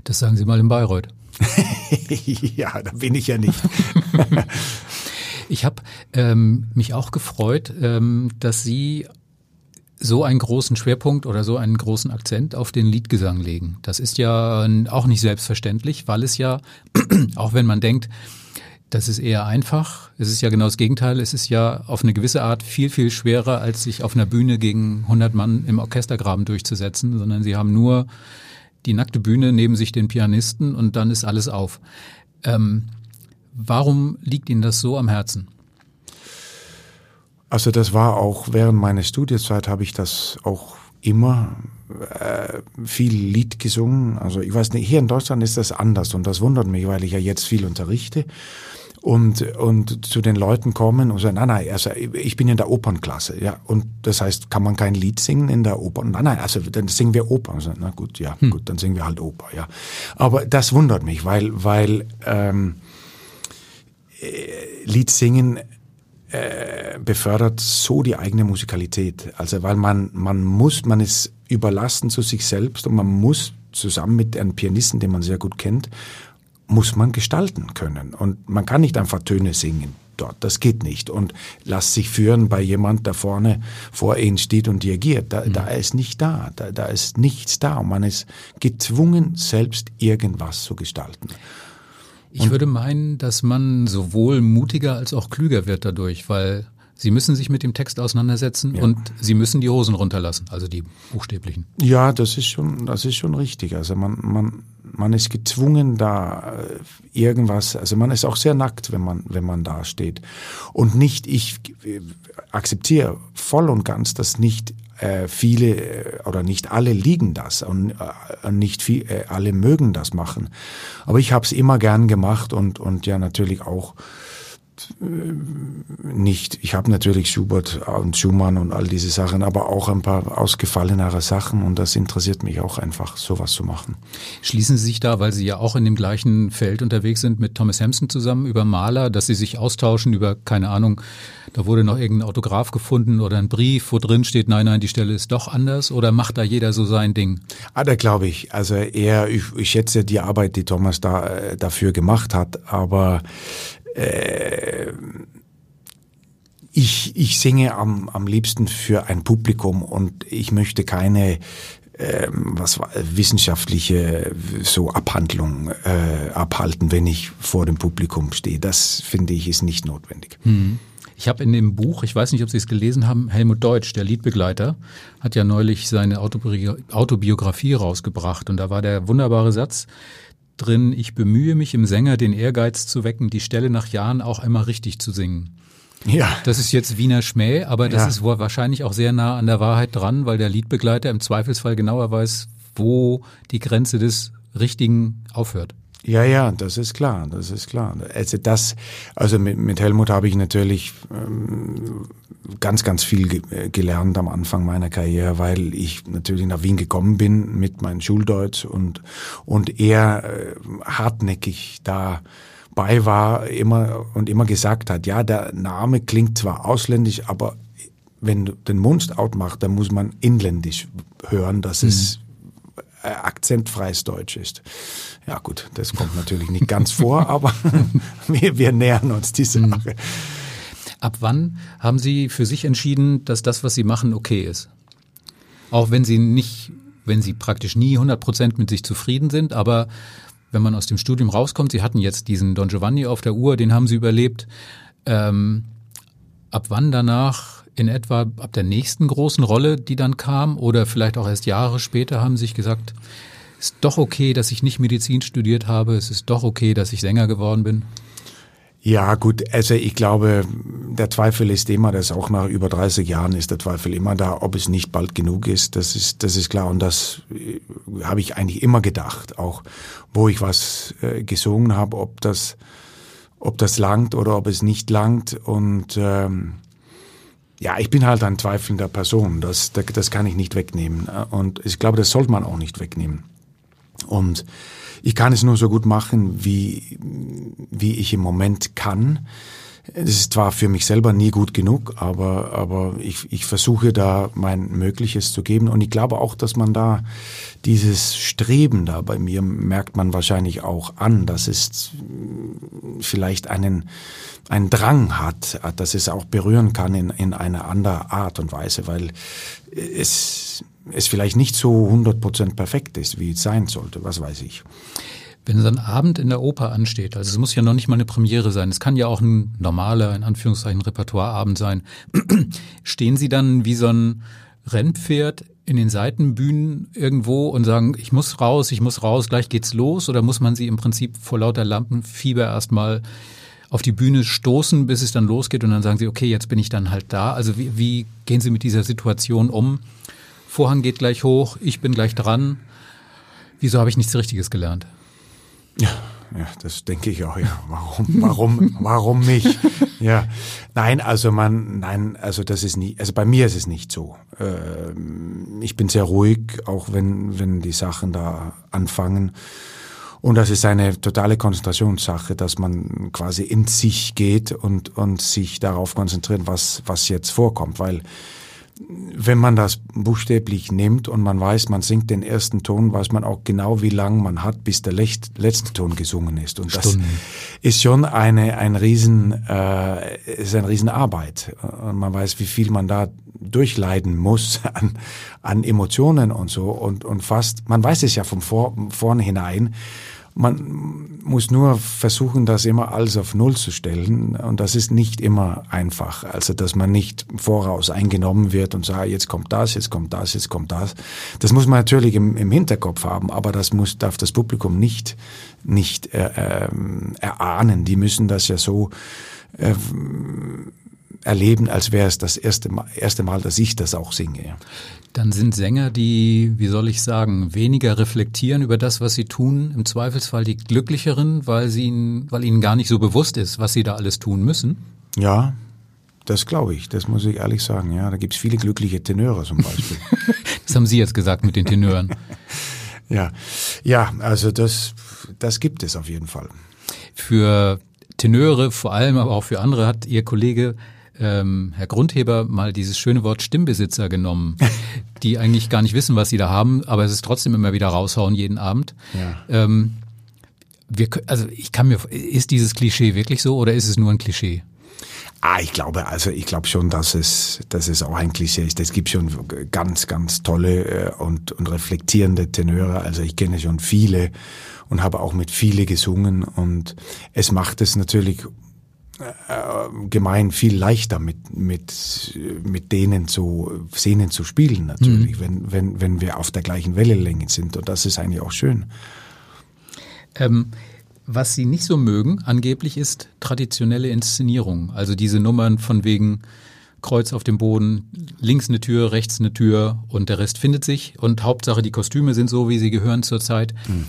Das sagen Sie mal in Bayreuth. ja, da bin ich ja nicht. Ich habe ähm, mich auch gefreut, ähm, dass Sie so einen großen Schwerpunkt oder so einen großen Akzent auf den Liedgesang legen. Das ist ja auch nicht selbstverständlich, weil es ja, auch wenn man denkt, das ist eher einfach, es ist ja genau das Gegenteil, es ist ja auf eine gewisse Art viel, viel schwerer, als sich auf einer Bühne gegen 100 Mann im Orchestergraben durchzusetzen, sondern sie haben nur die nackte Bühne neben sich den Pianisten und dann ist alles auf. Ähm, Warum liegt Ihnen das so am Herzen? Also das war auch während meiner Studienzeit habe ich das auch immer äh, viel Lied gesungen. Also ich weiß nicht, hier in Deutschland ist das anders und das wundert mich, weil ich ja jetzt viel unterrichte. Und, und zu den Leuten kommen und sagen, nein, nein, also ich bin in der Opernklasse, ja, und das heißt, kann man kein Lied singen in der Oper? Nein, nein, also dann singen wir Oper. Also, na gut, ja, hm. gut, dann singen wir halt Oper, ja. Aber das wundert mich, weil, weil ähm, äh, Lied singen äh, befördert so die eigene Musikalität. Also weil man man muss, man ist überlassen zu sich selbst und man muss zusammen mit einem Pianisten, den man sehr gut kennt, muss man gestalten können. Und man kann nicht einfach Töne singen dort. Das geht nicht. Und lass sich führen bei jemand, der vorne vor ihnen steht und dirigiert. Da, mhm. da ist nicht da. da. Da ist nichts da. Und man ist gezwungen, selbst irgendwas zu gestalten. Ich und würde meinen, dass man sowohl mutiger als auch klüger wird dadurch, weil Sie müssen sich mit dem Text auseinandersetzen ja. und Sie müssen die Hosen runterlassen, also die buchstäblichen. Ja, das ist schon, das ist schon richtig. Also man, man, man ist gezwungen, da äh, irgendwas, also man ist auch sehr nackt, wenn man, wenn man da steht. Und nicht, ich äh, akzeptiere voll und ganz, dass nicht äh, viele oder nicht alle liegen das und äh, nicht viel, äh, alle mögen das machen. Aber ich habe es immer gern gemacht und, und ja natürlich auch nicht, ich habe natürlich Schubert und Schumann und all diese Sachen, aber auch ein paar ausgefallenere Sachen und das interessiert mich auch einfach, sowas zu machen. Schließen Sie sich da, weil Sie ja auch in dem gleichen Feld unterwegs sind, mit Thomas Hampson zusammen über Maler, dass Sie sich austauschen über, keine Ahnung, da wurde noch irgendein Autograph gefunden oder ein Brief, wo drin steht, nein, nein, die Stelle ist doch anders oder macht da jeder so sein Ding? Ah, da glaube ich. Also eher, ich, ich schätze die Arbeit, die Thomas da äh, dafür gemacht hat, aber äh, ich, ich singe am, am liebsten für ein Publikum und ich möchte keine ähm, was wissenschaftliche so Abhandlung äh, abhalten, wenn ich vor dem Publikum stehe. Das finde ich ist nicht notwendig. Hm. Ich habe in dem Buch, ich weiß nicht, ob Sie es gelesen haben, Helmut Deutsch, der Liedbegleiter, hat ja neulich seine Autobiografie rausgebracht und da war der wunderbare Satz, drin, ich bemühe mich im Sänger den Ehrgeiz zu wecken, die Stelle nach Jahren auch einmal richtig zu singen. Ja. Das ist jetzt Wiener Schmäh, aber das ja. ist wohl wahrscheinlich auch sehr nah an der Wahrheit dran, weil der Liedbegleiter im Zweifelsfall genauer weiß, wo die Grenze des Richtigen aufhört. Ja, ja, das ist klar, das ist klar. Also das, also mit, mit Helmut habe ich natürlich ähm, ganz, ganz viel ge gelernt am Anfang meiner Karriere, weil ich natürlich nach Wien gekommen bin mit meinem Schuldeutsch und und er äh, hartnäckig da bei war immer und immer gesagt hat, ja, der Name klingt zwar ausländisch, aber wenn du den Mund out macht, dann muss man inländisch hören, dass mhm. es äh, akzentfreies Deutsch ist. Ja gut, das kommt natürlich nicht ganz vor, aber wir, wir nähern uns die mhm. Sache. Ab wann haben Sie für sich entschieden, dass das, was Sie machen, okay ist? Auch wenn Sie nicht, wenn Sie praktisch nie 100 Prozent mit sich zufrieden sind, aber wenn man aus dem Studium rauskommt, Sie hatten jetzt diesen Don Giovanni auf der Uhr, den haben Sie überlebt. Ähm, ab wann danach in etwa ab der nächsten großen Rolle, die dann kam, oder vielleicht auch erst Jahre später, haben Sie sich gesagt, ist doch okay, dass ich nicht Medizin studiert habe, es ist doch okay, dass ich Sänger geworden bin? Ja, gut, also ich glaube, der Zweifel ist immer, dass auch nach über 30 Jahren ist der Zweifel immer da, ob es nicht bald genug ist, das ist, das ist klar. Und das äh, habe ich eigentlich immer gedacht, auch wo ich was äh, gesungen habe, ob das, ob das langt oder ob es nicht langt. Und ähm, ja, ich bin halt ein zweifelnder Person, das, das kann ich nicht wegnehmen. Und ich glaube, das sollte man auch nicht wegnehmen. Und ich kann es nur so gut machen, wie, wie ich im Moment kann. Es ist zwar für mich selber nie gut genug, aber, aber ich, ich versuche da mein Mögliches zu geben. Und ich glaube auch, dass man da dieses Streben da bei mir merkt man wahrscheinlich auch an, dass es vielleicht einen, einen Drang hat, dass es auch berühren kann in, in einer anderen Art und Weise, weil es, es vielleicht nicht so 100% perfekt ist, wie es sein sollte, was weiß ich. Wenn so ein Abend in der Oper ansteht, also es muss ja noch nicht mal eine Premiere sein, es kann ja auch ein normaler, in Anführungszeichen, Repertoireabend sein, stehen Sie dann wie so ein Rennpferd in den Seitenbühnen irgendwo und sagen, ich muss raus, ich muss raus, gleich geht's los? Oder muss man sie im Prinzip vor lauter Lampenfieber erstmal auf die Bühne stoßen, bis es dann losgeht und dann sagen sie, okay, jetzt bin ich dann halt da. Also wie, wie gehen Sie mit dieser Situation um? Vorhang geht gleich hoch, ich bin gleich dran. Wieso habe ich nichts Richtiges gelernt? Ja, Ja, das denke ich auch, ja. Warum, warum, warum mich? Ja. Nein, also man, nein, also das ist nie, also bei mir ist es nicht so. Ähm, ich bin sehr ruhig, auch wenn, wenn die Sachen da anfangen. Und das ist eine totale Konzentrationssache, dass man quasi in sich geht und, und sich darauf konzentriert, was, was jetzt vorkommt, weil wenn man das buchstäblich nimmt und man weiß, man singt den ersten Ton, weiß man auch genau, wie lang man hat, bis der letzte Ton gesungen ist. Und das Stunden. ist schon eine ein riesen äh, ist eine Riesenarbeit. Und man weiß, wie viel man da durchleiden muss an, an Emotionen und so und und fast man weiß es ja von vor, vornherein man muss nur versuchen, das immer alles auf Null zu stellen. Und das ist nicht immer einfach. Also, dass man nicht voraus eingenommen wird und sagt, jetzt kommt das, jetzt kommt das, jetzt kommt das. Das muss man natürlich im, im Hinterkopf haben, aber das muss, darf das Publikum nicht, nicht äh, äh, erahnen. Die müssen das ja so äh, erleben, als wäre es das erste Mal, erste Mal, dass ich das auch singe. Dann sind Sänger, die, wie soll ich sagen, weniger reflektieren über das, was sie tun, im Zweifelsfall die glücklicheren, weil, sie ihnen, weil ihnen gar nicht so bewusst ist, was sie da alles tun müssen. Ja, das glaube ich, das muss ich ehrlich sagen. Ja, da gibt's viele glückliche Tenöre zum Beispiel. das haben Sie jetzt gesagt mit den Tenören. ja, ja, also das, das gibt es auf jeden Fall. Für Tenöre vor allem, aber auch für andere hat Ihr Kollege ähm, Herr Grundheber mal dieses schöne Wort Stimmbesitzer genommen, die eigentlich gar nicht wissen, was sie da haben, aber es ist trotzdem immer wieder raushauen jeden Abend. Ja. Ähm, wir, also ich kann mir, ist dieses Klischee wirklich so oder ist es nur ein Klischee? Ah, ich glaube, also ich glaube schon, dass es, dass es auch ein Klischee ist. Es gibt schon ganz, ganz tolle äh, und, und reflektierende Tenöre. Also ich kenne schon viele und habe auch mit viele gesungen und es macht es natürlich gemein viel leichter mit, mit, mit denen zu, Szenen zu spielen natürlich, mhm. wenn, wenn, wenn wir auf der gleichen Wellenlänge sind. Und das ist eigentlich auch schön. Ähm, was Sie nicht so mögen, angeblich, ist traditionelle Inszenierung. Also diese Nummern von wegen Kreuz auf dem Boden, links eine Tür, rechts eine Tür und der Rest findet sich. Und Hauptsache, die Kostüme sind so, wie sie gehören zurzeit. Mhm.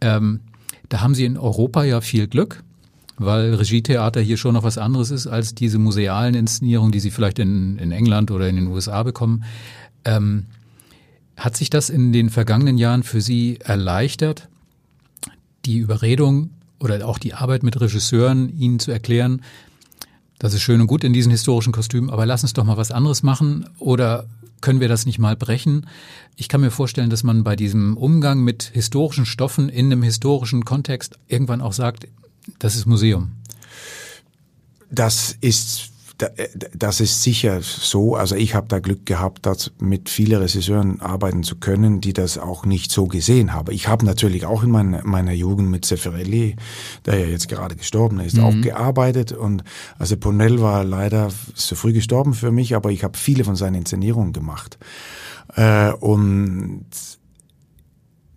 Ähm, da haben Sie in Europa ja viel Glück weil Regietheater hier schon noch was anderes ist als diese musealen Inszenierungen, die Sie vielleicht in, in England oder in den USA bekommen. Ähm, hat sich das in den vergangenen Jahren für Sie erleichtert, die Überredung oder auch die Arbeit mit Regisseuren, Ihnen zu erklären, das ist schön und gut in diesen historischen Kostümen, aber lass uns doch mal was anderes machen oder können wir das nicht mal brechen? Ich kann mir vorstellen, dass man bei diesem Umgang mit historischen Stoffen in einem historischen Kontext irgendwann auch sagt, das ist Museum. Das ist das ist sicher so. Also ich habe da Glück gehabt, dass mit vielen Regisseuren arbeiten zu können, die das auch nicht so gesehen haben. Ich habe natürlich auch in meiner, meiner Jugend mit Zeffirelli, der ja jetzt gerade gestorben ist, mhm. auch gearbeitet. Und also Ponell war leider zu früh gestorben für mich, aber ich habe viele von seinen Inszenierungen gemacht. Äh, und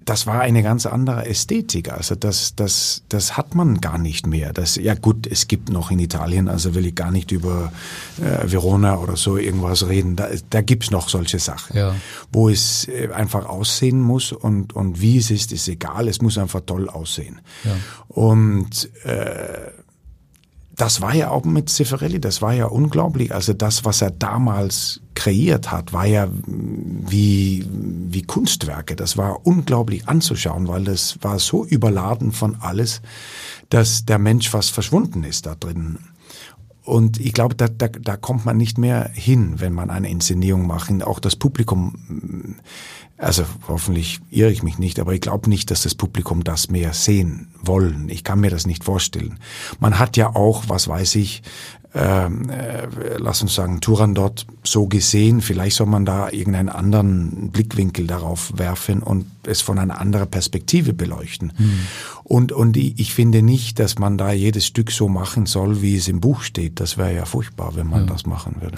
das war eine ganz andere Ästhetik. Also das, das, das hat man gar nicht mehr. Das, ja gut, es gibt noch in Italien, also will ich gar nicht über äh, Verona oder so irgendwas reden. Da, da gibt's noch solche Sachen, ja. wo es äh, einfach aussehen muss und, und wie es ist, ist egal. Es muss einfach toll aussehen. Ja. Und äh, das war ja auch mit Cifarelli, das war ja unglaublich. Also das, was er damals kreiert hat, war ja wie, wie Kunstwerke. Das war unglaublich anzuschauen, weil das war so überladen von alles, dass der Mensch fast verschwunden ist da drin. Und ich glaube, da, da, da kommt man nicht mehr hin, wenn man eine Inszenierung macht. Auch das Publikum also hoffentlich irre ich mich nicht, aber ich glaube nicht, dass das Publikum das mehr sehen wollen. Ich kann mir das nicht vorstellen. Man hat ja auch, was weiß ich, ähm, äh, lass uns sagen, Turandot so gesehen. Vielleicht soll man da irgendeinen anderen Blickwinkel darauf werfen und es von einer anderen Perspektive beleuchten. Mhm. Und, und ich finde nicht, dass man da jedes Stück so machen soll, wie es im Buch steht. Das wäre ja furchtbar, wenn man ja. das machen würde.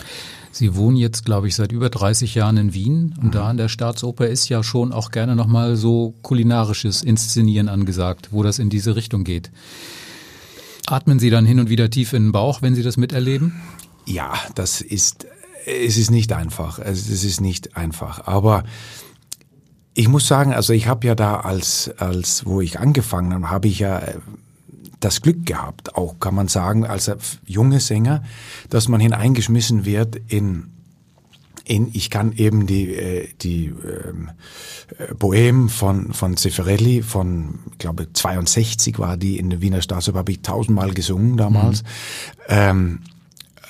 Sie wohnen jetzt, glaube ich, seit über 30 Jahren in Wien und mhm. da an der Staatsoper ist ja schon auch gerne nochmal so kulinarisches Inszenieren angesagt, wo das in diese Richtung geht. Atmen Sie dann hin und wieder tief in den Bauch, wenn Sie das miterleben? Ja, das ist, es ist nicht einfach. Es ist nicht einfach. Aber ich muss sagen, also ich habe ja da als, als wo ich angefangen habe, habe ich ja das Glück gehabt, auch kann man sagen, als junge Sänger, dass man hineingeschmissen wird in in, ich kann eben die, äh, die ähm, äh, Bohème von, von Zeffirelli von, ich glaube, 62 war die in der Wiener Staatsoper, habe ich tausendmal gesungen damals. Mhm. Ähm,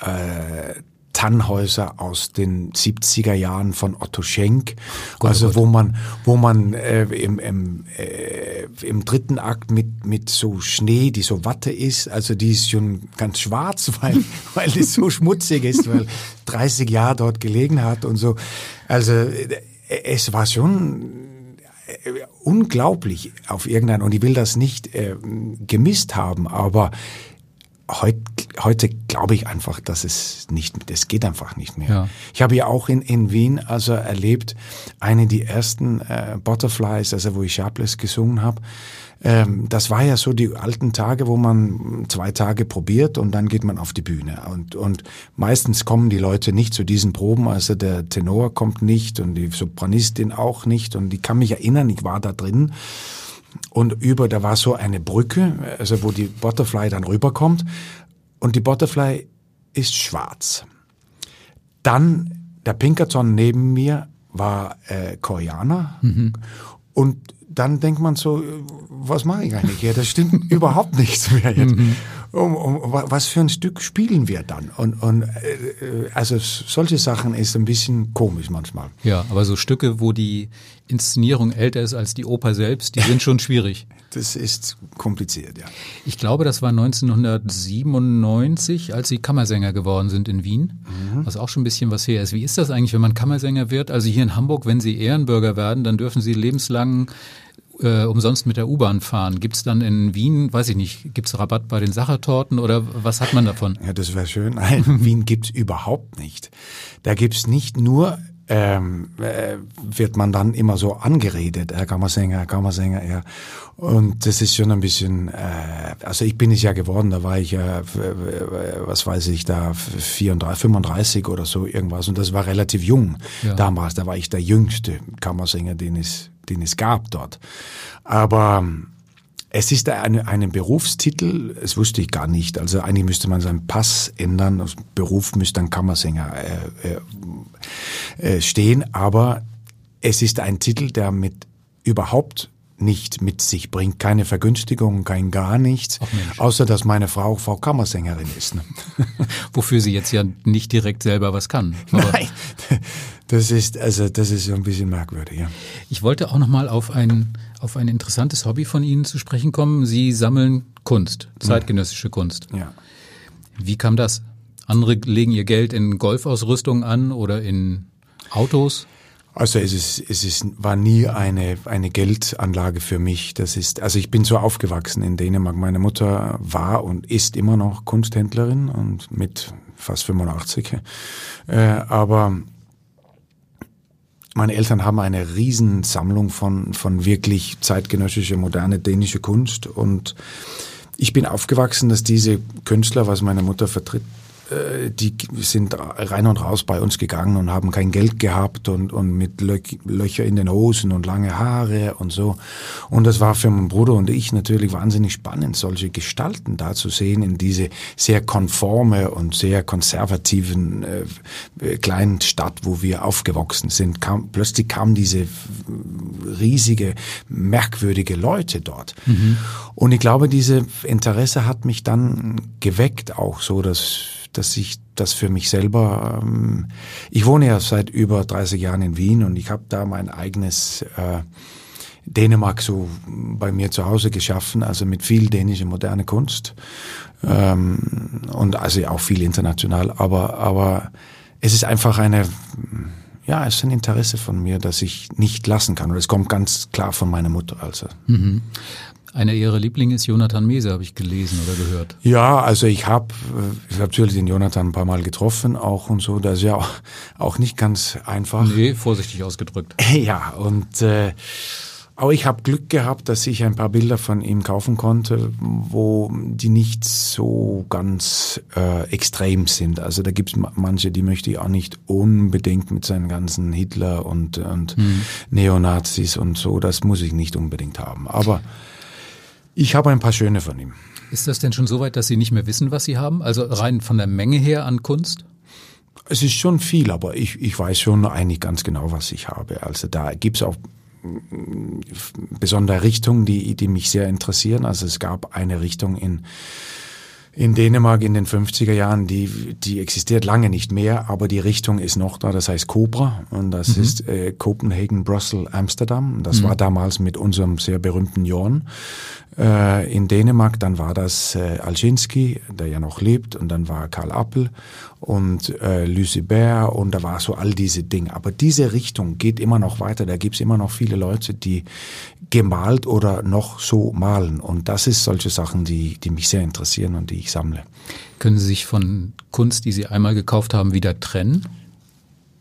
äh, Tannhäuser aus den 70er Jahren von Otto Schenk, Gott, also Gott. wo man wo man äh, im, im, äh, im dritten Akt mit mit so Schnee, die so Watte ist, also die ist schon ganz schwarz, weil weil es so schmutzig ist, weil 30 Jahre dort gelegen hat und so. Also äh, es war schon äh, unglaublich auf irgendein und ich will das nicht äh, gemisst haben, aber Heut, heute glaube ich einfach, dass es nicht, es geht einfach nicht mehr. Ja. Ich habe ja auch in, in Wien also erlebt, eine die ersten äh, Butterflies, also wo ich Sharpless gesungen habe. Ähm, das war ja so die alten Tage, wo man zwei Tage probiert und dann geht man auf die Bühne. Und, und meistens kommen die Leute nicht zu diesen Proben, also der Tenor kommt nicht und die Sopranistin auch nicht. Und ich kann mich erinnern, ich war da drin und über, da war so eine Brücke, also wo die Butterfly dann rüberkommt und die Butterfly ist schwarz. Dann der Pinkerton neben mir war äh, Koreaner mhm. und dann denkt man so, was mache ich eigentlich hier? Das stimmt überhaupt nichts mehr jetzt. Mhm um, um, was für ein Stück spielen wir dann? Und, und äh, also solche Sachen ist ein bisschen komisch manchmal. Ja, aber so Stücke, wo die Inszenierung älter ist als die Oper selbst, die sind schon schwierig. Das ist kompliziert, ja. Ich glaube, das war 1997, als Sie Kammersänger geworden sind in Wien, mhm. was auch schon ein bisschen was her ist. Wie ist das eigentlich, wenn man Kammersänger wird? Also hier in Hamburg, wenn Sie Ehrenbürger werden, dann dürfen Sie lebenslang äh, umsonst mit der U-Bahn fahren. Gibt es dann in Wien, weiß ich nicht, gibt es Rabatt bei den Sachertorten oder was hat man davon? Ja, das wäre schön. Nein, Wien gibt's überhaupt nicht. Da gibt's nicht nur ähm, äh, wird man dann immer so angeredet, Herr Kammersänger, Herr Kammersänger, ja. Und das ist schon ein bisschen, äh, also ich bin es ja geworden, da war ich ja, äh, was weiß ich, da 34, 35 oder so irgendwas und das war relativ jung ja. damals, da war ich der jüngste Kammersänger, den es den es gab dort. Aber ähm, es ist eine, ein Berufstitel, das wusste ich gar nicht. Also eigentlich müsste man seinen Pass ändern. Als Beruf müsste ein Kammersänger äh, äh, äh, stehen. Aber es ist ein Titel, der mit überhaupt nicht mit sich bringt. Keine Vergünstigung, kein gar nichts. Außer, dass meine Frau Frau Kammersängerin ist. Ne? Wofür sie jetzt ja nicht direkt selber was kann. Nein, das ist, also, das ist so ein bisschen merkwürdig, ja. Ich wollte auch nochmal auf ein, auf ein interessantes Hobby von Ihnen zu sprechen kommen. Sie sammeln Kunst, zeitgenössische Kunst. Ja. Wie kam das? Andere legen ihr Geld in Golfausrüstung an oder in Autos? Also es ist, es ist, war nie eine, eine Geldanlage für mich. Das ist, also ich bin so aufgewachsen in Dänemark. Meine Mutter war und ist immer noch Kunsthändlerin und mit fast 85. Äh, aber meine Eltern haben eine Riesensammlung von, von wirklich zeitgenössischer, moderne dänische Kunst und ich bin aufgewachsen, dass diese Künstler, was meine Mutter vertritt, die sind rein und raus bei uns gegangen und haben kein Geld gehabt und, und mit Löcher in den Hosen und lange Haare und so. Und das war für meinen Bruder und ich natürlich wahnsinnig spannend, solche Gestalten da zu sehen in diese sehr konforme und sehr konservativen äh, äh kleinen Stadt, wo wir aufgewachsen sind. Kam, plötzlich kamen diese riesige, merkwürdige Leute dort. Mhm. Und ich glaube, diese Interesse hat mich dann geweckt, auch so, dass dass ich das für mich selber, ähm, ich wohne ja seit über 30 Jahren in Wien und ich habe da mein eigenes äh, Dänemark so bei mir zu Hause geschaffen, also mit viel dänischer moderne Kunst ähm, und also auch viel international, aber aber es ist einfach eine ja, es ist ein Interesse von mir, das ich nicht lassen kann. Und es kommt ganz klar von meiner Mutter. Also. Mhm. Einer ihrer Lieblinge ist Jonathan Mese, habe ich gelesen oder gehört. Ja, also ich habe ich hab natürlich den Jonathan ein paar Mal getroffen auch und so. Das ist ja auch, nicht ganz einfach. Nee, vorsichtig ausgedrückt. Ja, und äh, aber ich habe Glück gehabt, dass ich ein paar Bilder von ihm kaufen konnte, wo die nicht so ganz äh, extrem sind. Also da gibt's manche, die möchte ich auch nicht unbedingt mit seinen ganzen Hitler und, und mhm. Neonazis und so. Das muss ich nicht unbedingt haben. Aber Ich habe ein paar schöne von ihm. Ist das denn schon so weit, dass Sie nicht mehr wissen, was Sie haben? Also rein von der Menge her an Kunst? Es ist schon viel, aber ich, ich weiß schon eigentlich ganz genau, was ich habe. Also da gibt's auch mm, besondere Richtungen, die, die mich sehr interessieren. Also es gab eine Richtung in in Dänemark in den 50er Jahren, die, die existiert lange nicht mehr, aber die Richtung ist noch da, das heißt Cobra und das mhm. ist äh, Copenhagen, Brüssel, Amsterdam. Das mhm. war damals mit unserem sehr berühmten Jorn äh, in Dänemark. Dann war das äh, Alczynski, der ja noch lebt und dann war Karl Appel und äh, Lucibert und da war so all diese Dinge. Aber diese Richtung geht immer noch weiter. Da gibt's immer noch viele Leute, die gemalt oder noch so malen. Und das ist solche Sachen, die, die mich sehr interessieren und die ich sammle. Können Sie sich von Kunst, die Sie einmal gekauft haben, wieder trennen?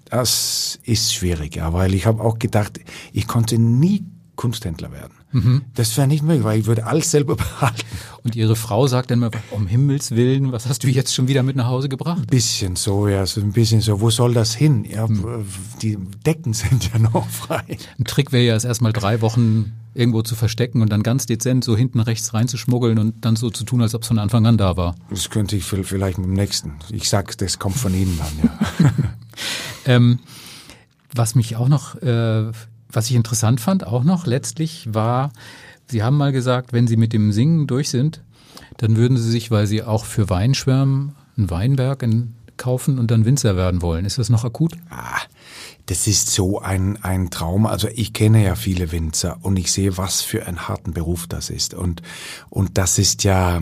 Das ist schwierig, ja, weil ich habe auch gedacht, ich konnte nie Kunsthändler werden. Mhm. Das wäre nicht möglich, weil ich würde alles selber behalten. Und Ihre Frau sagt dann mal, um Himmels Willen, was hast du jetzt schon wieder mit nach Hause gebracht? Ein bisschen so, ja, so ein bisschen so. Wo soll das hin? Ja, mhm. Die Decken sind ja noch frei. Ein Trick wäre ja es erstmal drei Wochen irgendwo zu verstecken und dann ganz dezent so hinten rechts reinzuschmuggeln und dann so zu tun, als ob es von Anfang an da war. Das könnte ich vielleicht mit dem nächsten. Ich sag, das kommt von Ihnen dann, ja. ähm, was mich auch noch äh, was ich interessant fand auch noch letztlich war, Sie haben mal gesagt, wenn Sie mit dem Singen durch sind, dann würden Sie sich, weil Sie auch für Wein schwärmen, einen Weinberg in, kaufen und dann Winzer werden wollen. Ist das noch akut? Ah, das ist so ein, ein Traum. Also ich kenne ja viele Winzer und ich sehe, was für einen harten Beruf das ist. Und, und das ist ja,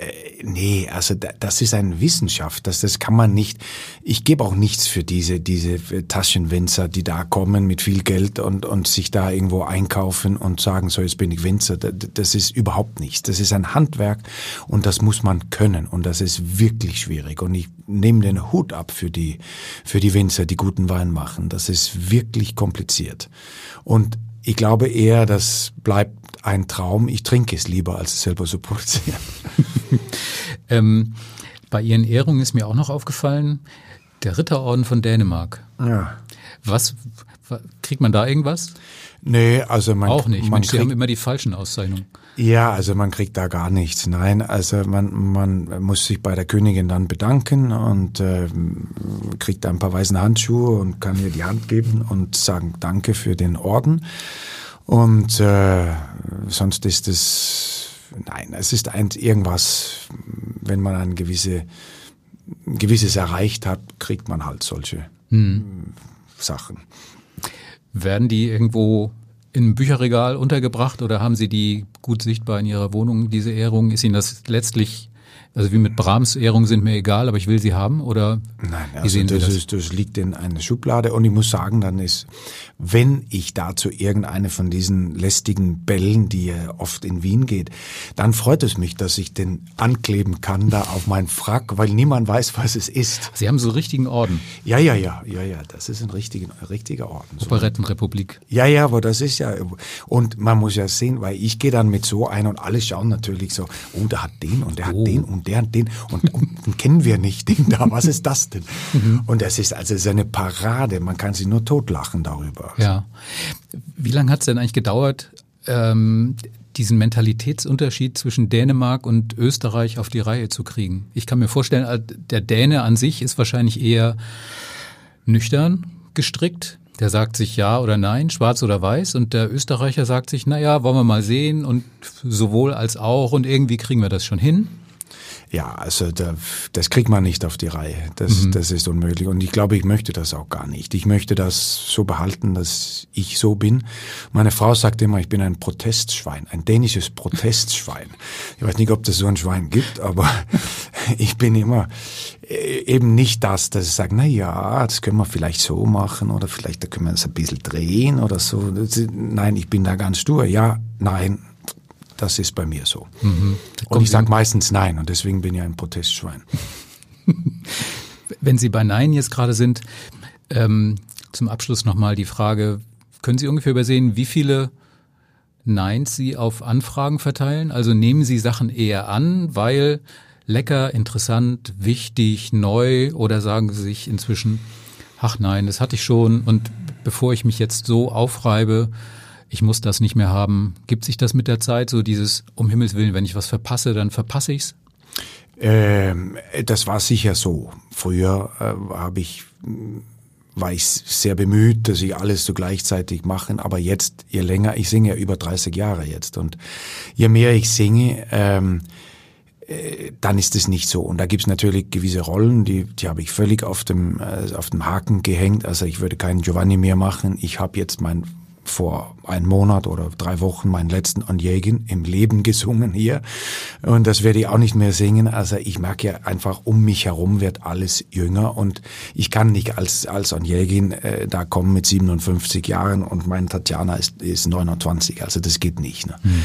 äh, nee, also das ist eine Wissenschaft, das, das kann man nicht. Ich gebe auch nichts für diese, diese Taschenwinzer, die da kommen mit viel Geld und, und sich da irgendwo einkaufen und sagen, so jetzt bin ich Winzer. Das ist überhaupt nichts. Das ist ein Handwerk und das muss man können und das ist wirklich schwierig. Und ich nehme den Hut ab für die, für die Winzer, die guten Wein machen. Das ist wirklich kompliziert. Und ich glaube eher, das bleibt ein Traum. Ich trinke es lieber, als es selber zu produzieren. ähm, bei Ihren Ehrungen ist mir auch noch aufgefallen, der Ritterorden von Dänemark. Ja. Was, kriegt man da irgendwas? Nee, also man auch nicht. Man Mensch, Sie haben immer die falschen Auszeichnungen. Ja, also man kriegt da gar nichts. Nein, also man, man muss sich bei der Königin dann bedanken und äh, kriegt ein paar weißen Handschuhe und kann ihr die Hand geben und sagen Danke für den Orden. Und äh, sonst ist es, nein, es ist ein, irgendwas, wenn man ein gewisse, gewisses erreicht hat, kriegt man halt solche hm. Sachen. Werden die irgendwo im Bücherregal untergebracht oder haben Sie die gut sichtbar in Ihrer Wohnung, diese Ehrung? Ist Ihnen das letztlich also wie mit Brahms Ehrungen sind mir egal, aber ich will sie haben oder Nein, also wie sehen das, das? Ist, das liegt in einer Schublade und ich muss sagen, dann ist, wenn ich dazu irgendeine von diesen lästigen Bällen, die ja oft in Wien geht, dann freut es mich, dass ich den ankleben kann da auf meinen Frack, weil niemand weiß, was es ist. Sie haben so richtigen Orden. Ja, ja, ja, ja, ja, das ist ein richtiger, richtiger Orden. Operettenrepublik. Ja, ja, aber das ist ja, und man muss ja sehen, weil ich gehe dann mit so ein und alle schauen natürlich so, oh, der hat den und der oh. hat den und und der und den und, und, kennen wir nicht, den da, was ist das denn? Mhm. Und das ist also seine Parade, man kann sich nur totlachen darüber. Ja. Wie lange hat es denn eigentlich gedauert, ähm, diesen Mentalitätsunterschied zwischen Dänemark und Österreich auf die Reihe zu kriegen? Ich kann mir vorstellen, äh, der Däne an sich ist wahrscheinlich eher nüchtern gestrickt. Der sagt sich ja oder nein, schwarz oder weiß. Und der Österreicher sagt sich, na ja, wollen wir mal sehen und sowohl als auch und irgendwie kriegen wir das schon hin. Ja, also da, das kriegt man nicht auf die Reihe. Das, mhm. das ist unmöglich. Und ich glaube, ich möchte das auch gar nicht. Ich möchte das so behalten, dass ich so bin. Meine Frau sagt immer, ich bin ein Protestschwein, ein dänisches Protestschwein. Ich weiß nicht, ob das so ein Schwein gibt, aber ich bin immer äh, eben nicht das, dass ich sage, na ja, das können wir vielleicht so machen oder vielleicht da können wir es ein bisschen drehen oder so. Nein, ich bin da ganz stur. Ja, nein, das ist bei mir so. Mhm. Und ich sage meistens Nein und deswegen bin ich ein Protestschwein. Wenn Sie bei Nein jetzt gerade sind, ähm, zum Abschluss nochmal die Frage, können Sie ungefähr übersehen, wie viele Neins Sie auf Anfragen verteilen? Also nehmen Sie Sachen eher an, weil lecker, interessant, wichtig, neu oder sagen Sie sich inzwischen, ach nein, das hatte ich schon und bevor ich mich jetzt so aufreibe, ich muss das nicht mehr haben. Gibt sich das mit der Zeit, so dieses, um Himmels Willen, wenn ich was verpasse, dann verpasse ich's? Ähm, das war sicher so. Früher äh, habe ich war ich sehr bemüht, dass ich alles so gleichzeitig machen. Aber jetzt, je länger, ich singe ja über 30 Jahre jetzt und je mehr ich singe, ähm, äh, dann ist es nicht so. Und da gibt es natürlich gewisse Rollen, die, die habe ich völlig auf dem, äh, auf dem Haken gehängt. Also ich würde keinen Giovanni mehr machen. Ich habe jetzt mein vor einem Monat oder drei Wochen meinen letzten Onjegin im Leben gesungen hier. Und das werde ich auch nicht mehr singen. Also ich merke ja einfach, um mich herum wird alles jünger und ich kann nicht als, als Onjegin äh, da kommen mit 57 Jahren und mein Tatjana ist, ist 29. Also das geht nicht. Ne? Hm.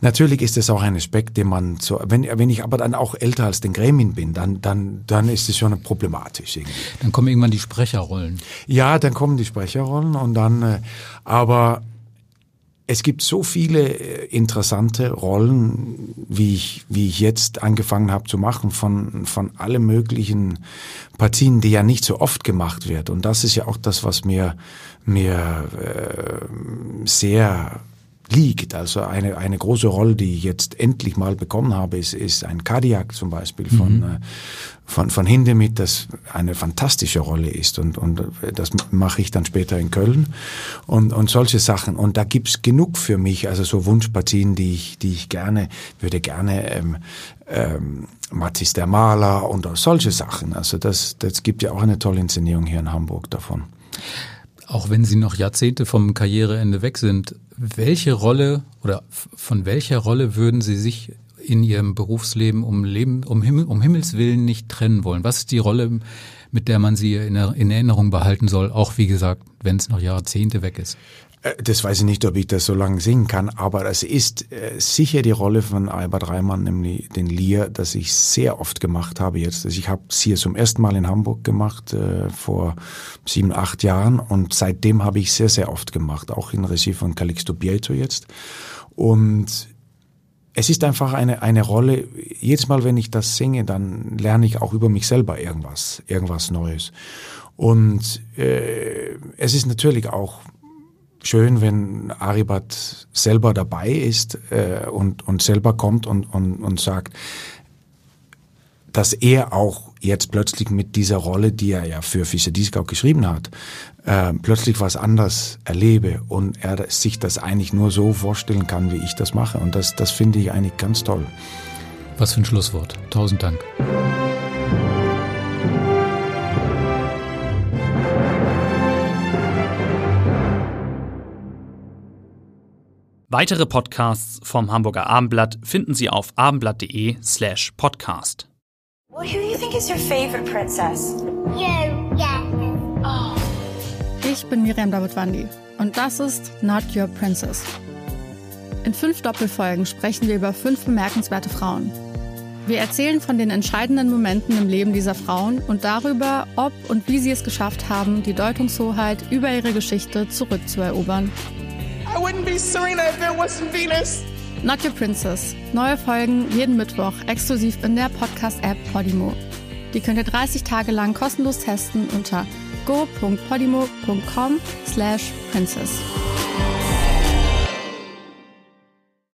Natürlich ist es auch ein Aspekt, den man so, wenn, wenn ich aber dann auch älter als den Grämin bin, dann, dann, dann ist es schon problematisch irgendwie. Dann kommen irgendwann die Sprecherrollen. Ja, dann kommen die Sprecherrollen und dann, äh, aber es gibt so viele äh, interessante Rollen, wie ich, wie ich jetzt angefangen habe zu machen, von, von allen möglichen Partien, die ja nicht so oft gemacht wird. Und das ist ja auch das, was mir, mir äh, sehr liegt. Also eine, eine große Rolle, die ich jetzt endlich mal bekommen habe, ist, ist ein Cardiac zum Beispiel von, mhm. äh, von, von Hindemith, das eine fantastische Rolle ist. Und, und das mache ich dann später in Köln und, und solche Sachen. Und da gibt's genug für mich, also so Wunschpartien, die ich, die ich gerne, würde gerne ähm, ähm, Mathis der Maler und solche Sachen. Also das, das gibt ja auch eine tolle Inszenierung hier in Hamburg davon. Auch wenn Sie noch Jahrzehnte vom Karriereende weg sind, welche Rolle oder von welcher Rolle würden Sie sich in Ihrem Berufsleben um, Leben, um, Himmel, um Himmels Willen nicht trennen wollen? Was ist die Rolle, mit der man Sie in, in Erinnerung behalten soll, auch wie gesagt, wenn es noch Jahrzehnte weg ist? Äh, das weiß ich nicht, ob ich das so lange singen kann, aber es ist äh, sicher die Rolle von Albert Reimann, nämlich den Lier, das ich sehr oft gemacht habe jetzt. Also ich habe es hier zum ersten Mal in Hamburg gemacht, äh, vor sieben, acht Jahren und seitdem habe ich sehr, sehr oft gemacht, auch in Regie von Calixto Bieto jetzt. Und es ist einfach eine, eine Rolle, jedes Mal, wenn ich das singe, dann lerne ich auch über mich selber irgendwas, irgendwas Neues. Und äh, es ist natürlich auch schön, wenn Aribat selber dabei ist äh, und, und selber kommt und, und, und sagt, dass er auch jetzt plötzlich mit dieser Rolle, die er ja für Fischer Dieskau geschrieben hat, äh, plötzlich was anders erlebe und er sich das eigentlich nur so vorstellen kann, wie ich das mache. Und das, das finde ich eigentlich ganz toll. Was für ein Schlusswort. Tausend Dank. Weitere Podcasts vom Hamburger Abendblatt finden Sie auf abendblatt.de slash podcast. Well, who do you think is your favorite princess? You, yeah. Oh. Ich bin Miriam Davidwandi und das ist Not Your Princess. In fünf Doppelfolgen sprechen wir über fünf bemerkenswerte Frauen. Wir erzählen von den entscheidenden Momenten im Leben dieser Frauen und darüber, ob und wie sie es geschafft haben, die Deutungshoheit über ihre Geschichte zurückzuerobern. I wouldn't be Serena if there wasn't Venus. Not Your Princess. Neue Folgen jeden Mittwoch exklusiv in der Podcast-App Podimo. Die könnt ihr 30 Tage lang kostenlos testen unter go.podimo.com slash princess.